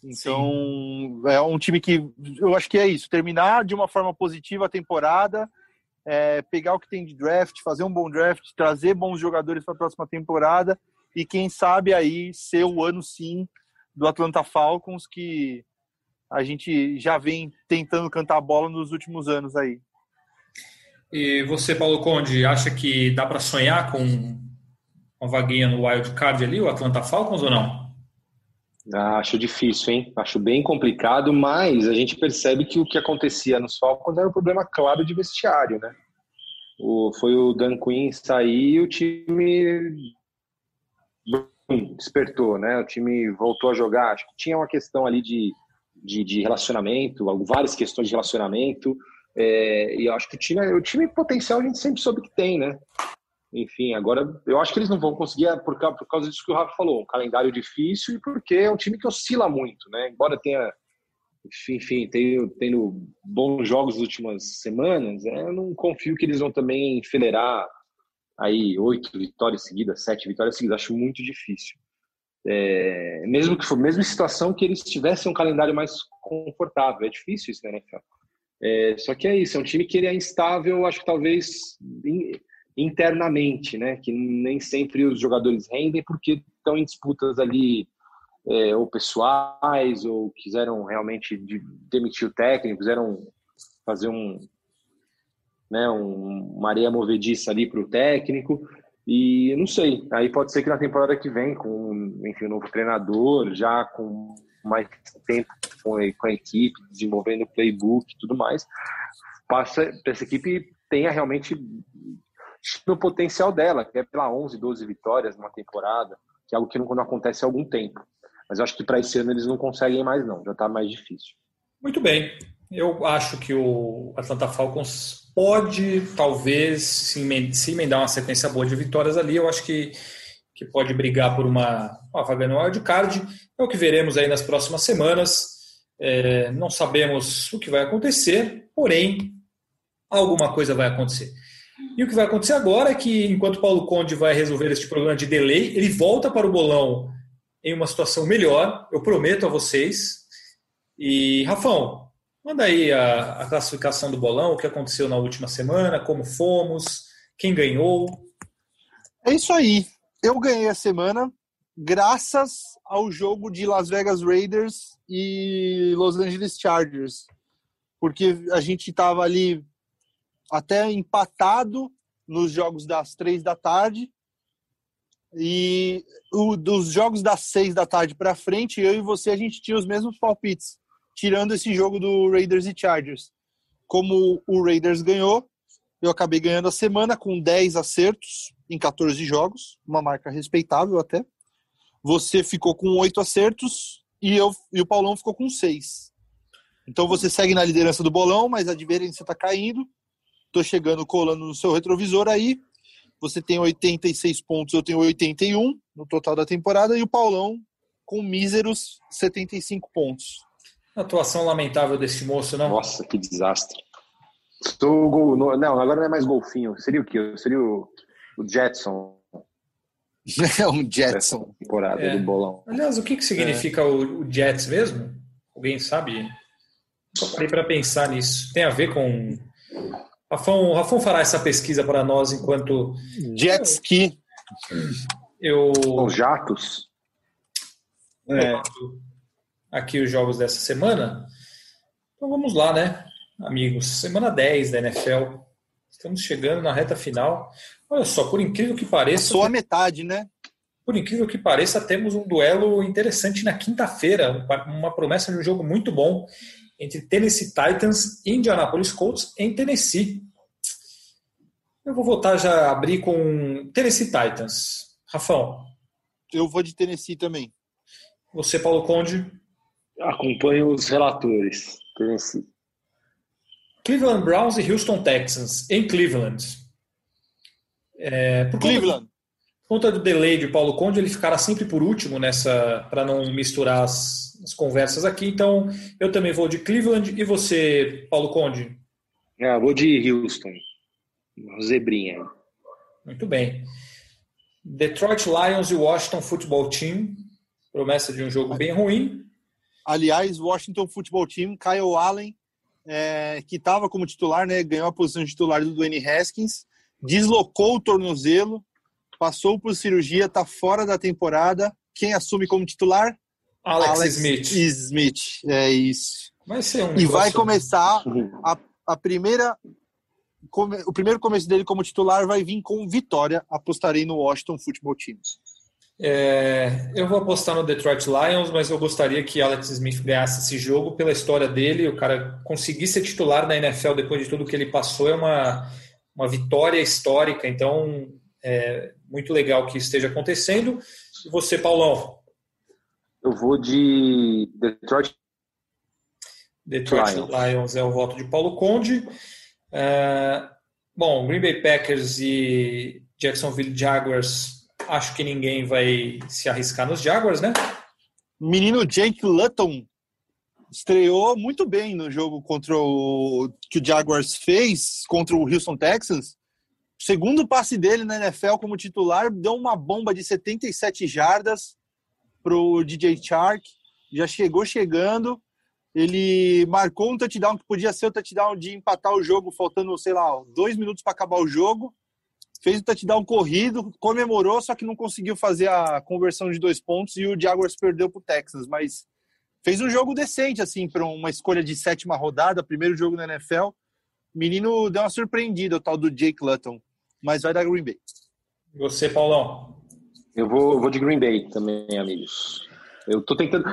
Então, Sim. é um time que eu acho que é isso: terminar de uma forma positiva a temporada, é, pegar o que tem de draft, fazer um bom draft, trazer bons jogadores para a próxima temporada e quem sabe aí ser o ano sim do Atlanta Falcons que a gente já vem tentando cantar a bola nos últimos anos aí. E você, Paulo Conde, acha que dá para sonhar com uma vaguinha no wild card ali, o Atlanta Falcons ou não? Ah, acho difícil, hein? Acho bem complicado, mas a gente percebe que o que acontecia nos Falcons era um problema claro de vestiário, né? O, foi o Dan Quinn sair e o time despertou, né? O time voltou a jogar. Acho que tinha uma questão ali de, de, de relacionamento, várias questões de relacionamento. É, e eu acho que o time, o time potencial a gente sempre soube que tem, né? Enfim, agora eu acho que eles não vão conseguir por causa, por causa disso que o Rafa falou, um calendário difícil e porque é um time que oscila muito, né? Embora tenha, enfim, tenha, tendo bons jogos nas últimas semanas, é, eu não confio que eles vão também enfileirar aí oito vitórias seguidas, sete vitórias seguidas, acho muito difícil. É, mesmo que for mesma situação que eles tivessem um calendário mais confortável, é difícil isso, né, É, só que é isso, é um time que ele é instável, acho que talvez internamente, né? Que nem sempre os jogadores rendem porque estão em disputas ali é, ou pessoais ou quiseram realmente demitir o técnico, quiseram fazer um, né, um, uma areia movediça ali para o técnico. E não sei, aí pode ser que na temporada que vem, com enfim, um novo treinador, já com mais tempo com a, com a equipe, desenvolvendo playbook e tudo mais, passa essa equipe tenha realmente no potencial dela, que é pela 11, 12 vitórias numa temporada, que é algo que não, não acontece há algum tempo. Mas eu acho que para esse ano eles não conseguem mais, não, já está mais difícil. Muito bem. Eu acho que o Atlanta Falcons pode, talvez, se emendar uma sequência boa de vitórias ali. Eu acho que, que pode brigar por uma, uma vaga no wildcard. É o que veremos aí nas próximas semanas. É, não sabemos o que vai acontecer, porém, alguma coisa vai acontecer. E o que vai acontecer agora é que, enquanto Paulo Conde vai resolver este problema de delay, ele volta para o bolão em uma situação melhor, eu prometo a vocês. E, Rafão, Manda aí a, a, classificação do bolão, o que aconteceu na última semana, como fomos, quem ganhou. É isso aí. Eu ganhei a semana graças ao jogo de Las Vegas Raiders e Los Angeles Chargers. Porque a gente estava ali até empatado nos jogos das três da tarde. E o, dos jogos das seis da tarde para frente, eu e você, a gente tinha os mesmos palpites tirando esse jogo do Raiders e Chargers. Como o Raiders ganhou, eu acabei ganhando a semana com 10 acertos em 14 jogos, uma marca respeitável até. Você ficou com 8 acertos e, eu, e o Paulão ficou com 6. Então você segue na liderança do bolão, mas a diferença está caindo. tô chegando colando no seu retrovisor aí. Você tem 86 pontos, eu tenho 81 no total da temporada, e o Paulão com míseros 75 pontos. Atuação lamentável desse moço, não? Nossa, que desastre. Sou gol, não, agora não é mais golfinho. Seria o quê? Seria o, o Jetson. É um Jetson. Temporada é. do bolão. Aliás, o que, que significa é. o, o Jets mesmo? Alguém sabe? Só parei para pensar nisso. Tem a ver com. Rafão, o Rafão fará essa pesquisa para nós enquanto. Jet ski. Eu. Os jatos. É. Aqui os jogos dessa semana. Então vamos lá, né, amigos? Semana 10 da NFL. Estamos chegando na reta final. Olha só, por incrível que pareça. Só a metade, né? Por incrível que pareça, temos um duelo interessante na quinta-feira. Uma promessa de um jogo muito bom entre Tennessee Titans e Indianapolis Colts em Tennessee. Eu vou voltar já abrir com Tennessee Titans. Rafão. Eu vou de Tennessee também. Você, Paulo Conde? Acompanho os relatores. Tennessee. Cleveland Browns e Houston Texans em Cleveland. É, por Cleveland. Conta, do delay de Paulo Conde, ele ficará sempre por último nessa, para não misturar as, as, conversas aqui. Então, eu também vou de Cleveland. E você, Paulo Conde? É, vou de Houston. Zebrinha. Muito bem. Detroit Lions e Washington Football Team. Promessa de um jogo bem ruim. Aliás, Washington Football Team, Kyle Allen, é, que estava como titular, né, ganhou a posição de titular do Dwayne Haskins, deslocou o tornozelo, passou por cirurgia, está fora da temporada. Quem assume como titular? Alex, Alex Smith. Smith, é isso. Vai ser um e vai começar a, a primeira o primeiro começo dele como titular vai vir com vitória. Apostarei no Washington Football Team. É, eu vou apostar no Detroit Lions, mas eu gostaria que Alex Smith ganhasse esse jogo pela história dele. O cara conseguir ser titular na NFL depois de tudo que ele passou é uma, uma vitória histórica. Então, é muito legal que esteja acontecendo. E você, Paulão? Eu vou de Detroit. Detroit Lions, Lions é o voto de Paulo Conde. É, bom, Green Bay Packers e Jacksonville Jaguars acho que ninguém vai se arriscar nos Jaguars, né? Menino Jake Luton estreou muito bem no jogo contra o que o Jaguars fez contra o Houston Texans. Segundo passe dele na NFL como titular deu uma bomba de 77 jardas pro DJ Chark. Já chegou chegando. Ele marcou um touchdown que podia ser o touchdown de empatar o jogo, faltando, sei lá, dois minutos para acabar o jogo fez o touchdown corrido, comemorou, só que não conseguiu fazer a conversão de dois pontos e o Jaguars perdeu para o Texas, mas fez um jogo decente, assim, para uma escolha de sétima rodada, primeiro jogo na NFL. Menino deu uma surpreendida, o tal do Jake Luton, mas vai dar Green Bay. Você, Paulão? Eu vou, vou de Green Bay também, amigos. Eu tô tentando.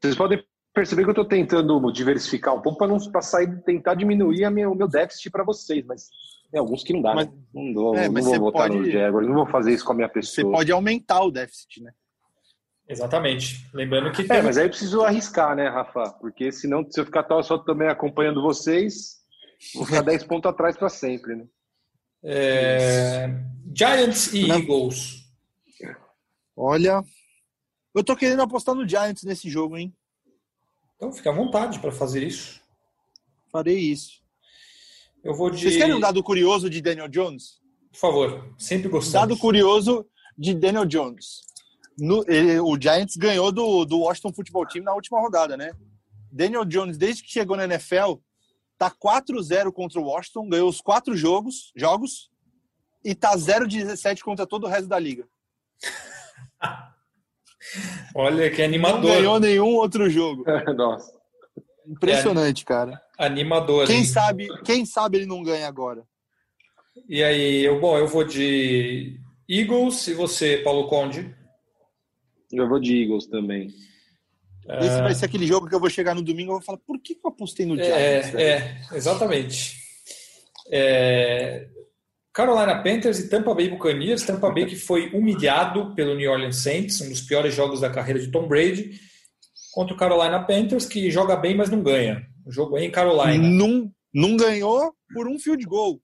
Vocês podem perceber que eu estou tentando diversificar um pouco para não pra sair, tentar diminuir a minha, o meu déficit para vocês, mas tem alguns que não dá, mas, né? Não, dou, é, não vou votar pode, no Jaguars, não vou fazer isso com a minha pessoa. Você pode aumentar o déficit, né? Exatamente. Lembrando que. É, mas aí eu preciso arriscar, né, Rafa? Porque senão, se eu ficar só também acompanhando vocês, vou ficar 10 pontos atrás para sempre, né? É... Giants e não. Eagles. Olha, eu tô querendo apostar no Giants nesse jogo, hein? Então fique à vontade para fazer isso. Farei isso. Eu vou de... Vocês querem um dado curioso de Daniel Jones? Por favor, sempre gostamos. Dado curioso de Daniel Jones. No, ele, o Giants ganhou do, do Washington Football Team na última rodada, né? Daniel Jones, desde que chegou na NFL, tá 4-0 contra o Washington, ganhou os quatro jogos, jogos e tá 0-17 contra todo o resto da liga. Olha que animador. Não ganhou nenhum outro jogo. Nossa. Impressionante, é, cara. Animador. Quem sabe, quem sabe ele não ganha agora. E aí, eu, bom, eu vou de Eagles e você, Paulo Conde? Eu vou de Eagles também. Esse vai ser aquele jogo que eu vou chegar no domingo e vou falar, por que, que eu apostei no é, Giants? É, é exatamente. É, Carolina Panthers e Tampa Bay Buccaneers. Tampa Bay que foi humilhado pelo New Orleans Saints, um dos piores jogos da carreira de Tom Brady contra o Carolina Panthers, que joga bem, mas não ganha. O jogo é em Carolina. Não, não ganhou por um field goal.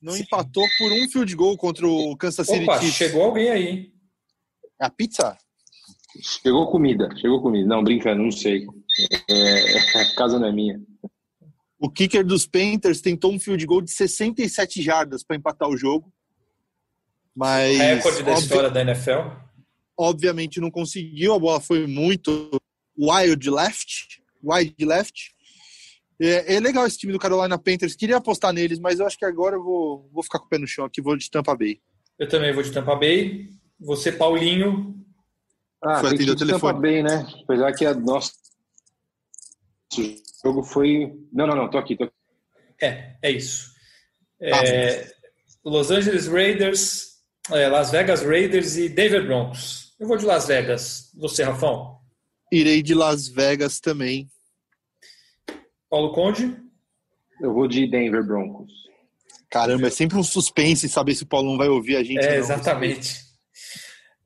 não Sim. empatou por um field goal contra o Kansas City Opa, Chiefs. chegou alguém aí, hein? A pizza? Chegou comida, chegou comida. Não, brincando, não sei. É, a casa não é minha. O kicker dos Panthers tentou um field goal de 67 jardas para empatar o jogo. Mas. Recorde da história da NFL. Obviamente não conseguiu, a bola foi muito wild left. Wide left. É, é, legal esse time do Carolina Panthers. Queria apostar neles, mas eu acho que agora eu vou, vou ficar com o pé no chão aqui. Vou de Tampa Bay. Eu também vou de Tampa Bay. Você, Paulinho. Ah, foi tem que de Tampa Bay, né? Apesar que a nossa jogo foi. Não, não, não. Tô aqui, tô aqui. É, é isso. É, ah, Los Angeles Raiders, é, Las Vegas Raiders e Denver Broncos. Eu vou de Las Vegas. Você, Rafão? Irei de Las Vegas também. Paulo Conde? Eu vou de Denver Broncos. Caramba, é sempre um suspense saber se o Paulo não vai ouvir a gente. É, exatamente.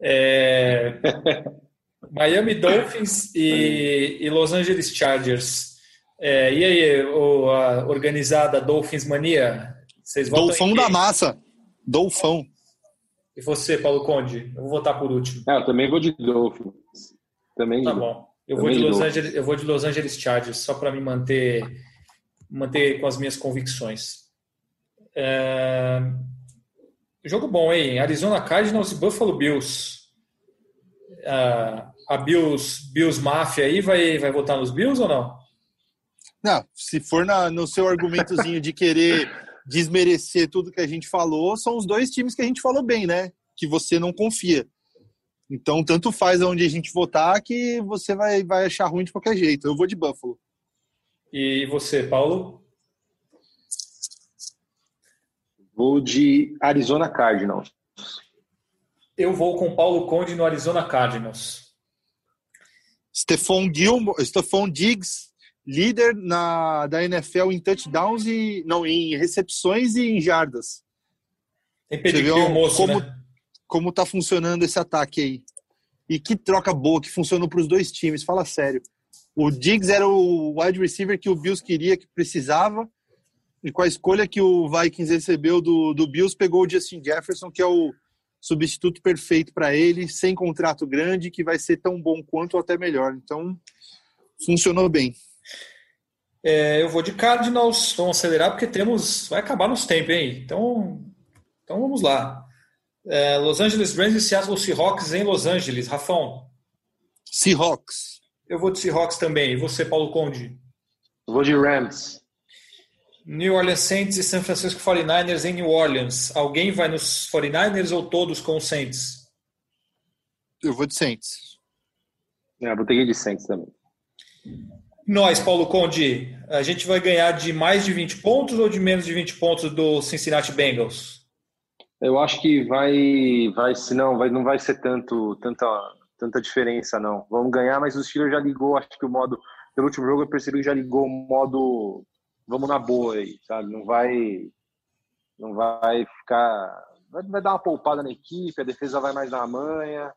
É... Miami Dolphins e, e, Los Angeles Chargers. É, e aí, o, a organizada Dolphins Mania? Vocês votam Dolfão da massa. Dolfão. E você, Paulo Conde? Eu vou votar por último. É, eu também vou de Dolphins. Também tá bom. Eu vou, de Los Angeles, eu vou de Los Angeles Chargers, só para me manter, manter com as minhas convicções. É... Jogo bom, hein? Arizona Cardinals e Buffalo Bills. Uh, a Bills, Bills Mafia aí vai, vai votar nos Bills ou não? Não, se for na, no seu argumentozinho de querer desmerecer tudo que a gente falou, são os dois times que a gente falou bem, né? Que você não confia. Então, tanto faz onde a gente votar que você vai, vai achar ruim de qualquer jeito. Eu vou de Buffalo. E você, Paulo? Vou de Arizona Cardinals. Eu vou com Paulo Conde no Arizona Cardinals. Stephon, Gilmore, Stephon Diggs, líder na, da NFL em touchdowns e não em recepções e em jardas. Tem pedigree o moço, como, né? Como tá funcionando esse ataque aí. E que troca boa que funcionou para os dois times, fala sério. O Diggs era o wide receiver que o Bills queria, que precisava, e com a escolha que o Vikings recebeu do, do Bills, pegou o Justin Jefferson, que é o substituto perfeito para ele, sem contrato grande, que vai ser tão bom quanto ou até melhor. Então, funcionou bem. É, eu vou de Cardinals, vamos acelerar porque temos. Vai acabar nos tempos, hein? Então, então vamos lá. É, Los Angeles Rams e Seattle Seahawks em Los Angeles. Rafão. Seahawks. Eu vou de Seahawks também. E você, Paulo Conde? Eu vou de Rams. New Orleans Saints e San Francisco 49ers em New Orleans. Alguém vai nos 49ers ou todos com os Saints? Eu vou de Saints. É, vou ter que ir de Saints também. Nós, Paulo Conde, a gente vai ganhar de mais de 20 pontos ou de menos de 20 pontos do Cincinnati Bengals? Eu acho que vai, vai, se não, vai, não vai ser tanto, tanta, tanta diferença não. Vamos ganhar, mas o Steelers já ligou, acho que o modo, pelo último jogo eu percebi que já ligou o modo, vamos na boa aí, sabe? Não vai, não vai ficar, vai, vai dar uma poupada na equipe, a defesa vai mais na manha,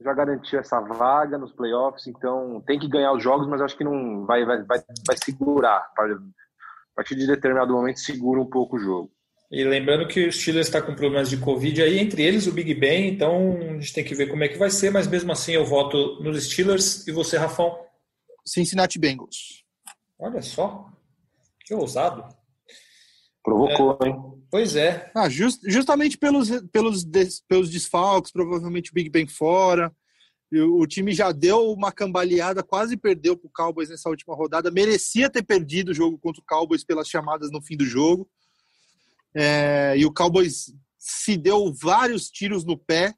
já garantiu essa vaga nos playoffs, então tem que ganhar os jogos, mas acho que não vai, vai, vai, vai segurar. A partir de determinado momento segura um pouco o jogo. E lembrando que o Steelers está com problemas de Covid aí, entre eles o Big Ben, então a gente tem que ver como é que vai ser, mas mesmo assim eu voto nos Steelers. E você, Rafão? Cincinnati Bengals. Olha só, que ousado. Provocou, é, hein? Pois é. Ah, just, justamente pelos, pelos, des, pelos desfalques, provavelmente o Big Ben fora. O, o time já deu uma cambaleada, quase perdeu para o Cowboys nessa última rodada. Merecia ter perdido o jogo contra o Cowboys pelas chamadas no fim do jogo. É, e o Cowboys se deu vários tiros no pé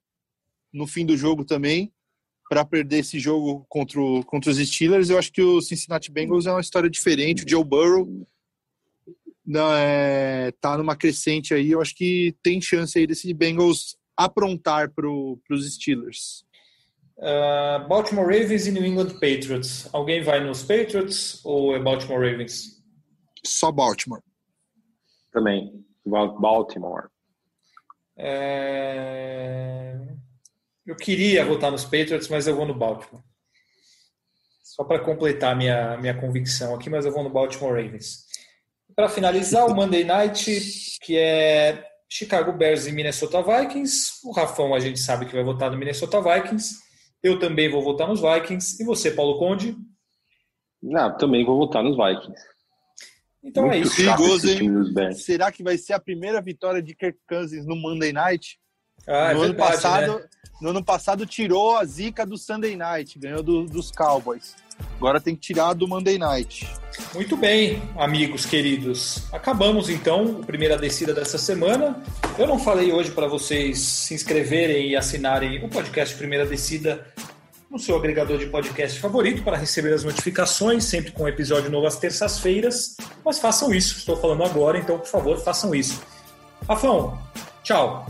no fim do jogo também para perder esse jogo contra, o, contra os Steelers. Eu acho que o Cincinnati Bengals é uma história diferente. O Joe Burrow não, é, tá numa crescente aí. Eu acho que tem chance aí desse Bengals aprontar para os Steelers. Uh, Baltimore Ravens e New England Patriots. Alguém vai nos Patriots ou é Baltimore Ravens? Só Baltimore. Também. Baltimore. É... Eu queria votar nos Patriots, mas eu vou no Baltimore. Só para completar minha, minha convicção aqui, mas eu vou no Baltimore Ravens. para finalizar, o Monday Night, que é Chicago Bears e Minnesota Vikings. O Rafão a gente sabe que vai votar no Minnesota Vikings. Eu também vou votar nos Vikings. E você, Paulo Conde? Não, também vou votar nos Vikings. Então Muito é isso. Perigoso, hein? Será que vai ser a primeira vitória de Kirk Cousins no Monday Night? Ah, é no, é verdade, ano passado, né? no ano passado tirou a zica do Sunday Night, ganhou do, dos Cowboys. Agora tem que tirar do Monday Night. Muito bem, amigos queridos. Acabamos então a primeira descida dessa semana. Eu não falei hoje para vocês se inscreverem e assinarem o podcast Primeira Descida no seu agregador de podcast favorito para receber as notificações, sempre com episódio novo às terças-feiras. Mas façam isso, estou falando agora, então por favor façam isso. Rafão, tchau.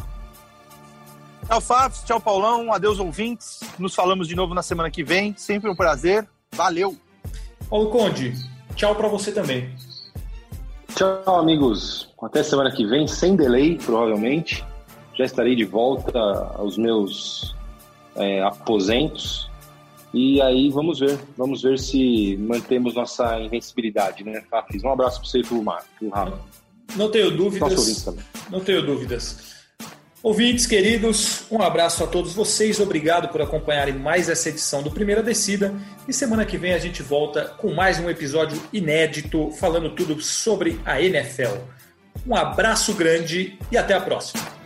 Tchau, Fábio. Tchau, Paulão. Adeus, ouvintes. Nos falamos de novo na semana que vem. Sempre um prazer. Valeu. Paulo Conde, tchau para você também. Tchau, amigos. Até semana que vem, sem delay, provavelmente. Já estarei de volta aos meus é, aposentos. E aí vamos ver, vamos ver se mantemos nossa invencibilidade, né, Fafis? Um abraço para você e para o Marco, Rafa. Não tenho dúvidas. Não tenho dúvidas. Ouvintes queridos, um abraço a todos vocês, obrigado por acompanharem mais essa edição do Primeira Descida e semana que vem a gente volta com mais um episódio inédito falando tudo sobre a NFL. Um abraço grande e até a próxima.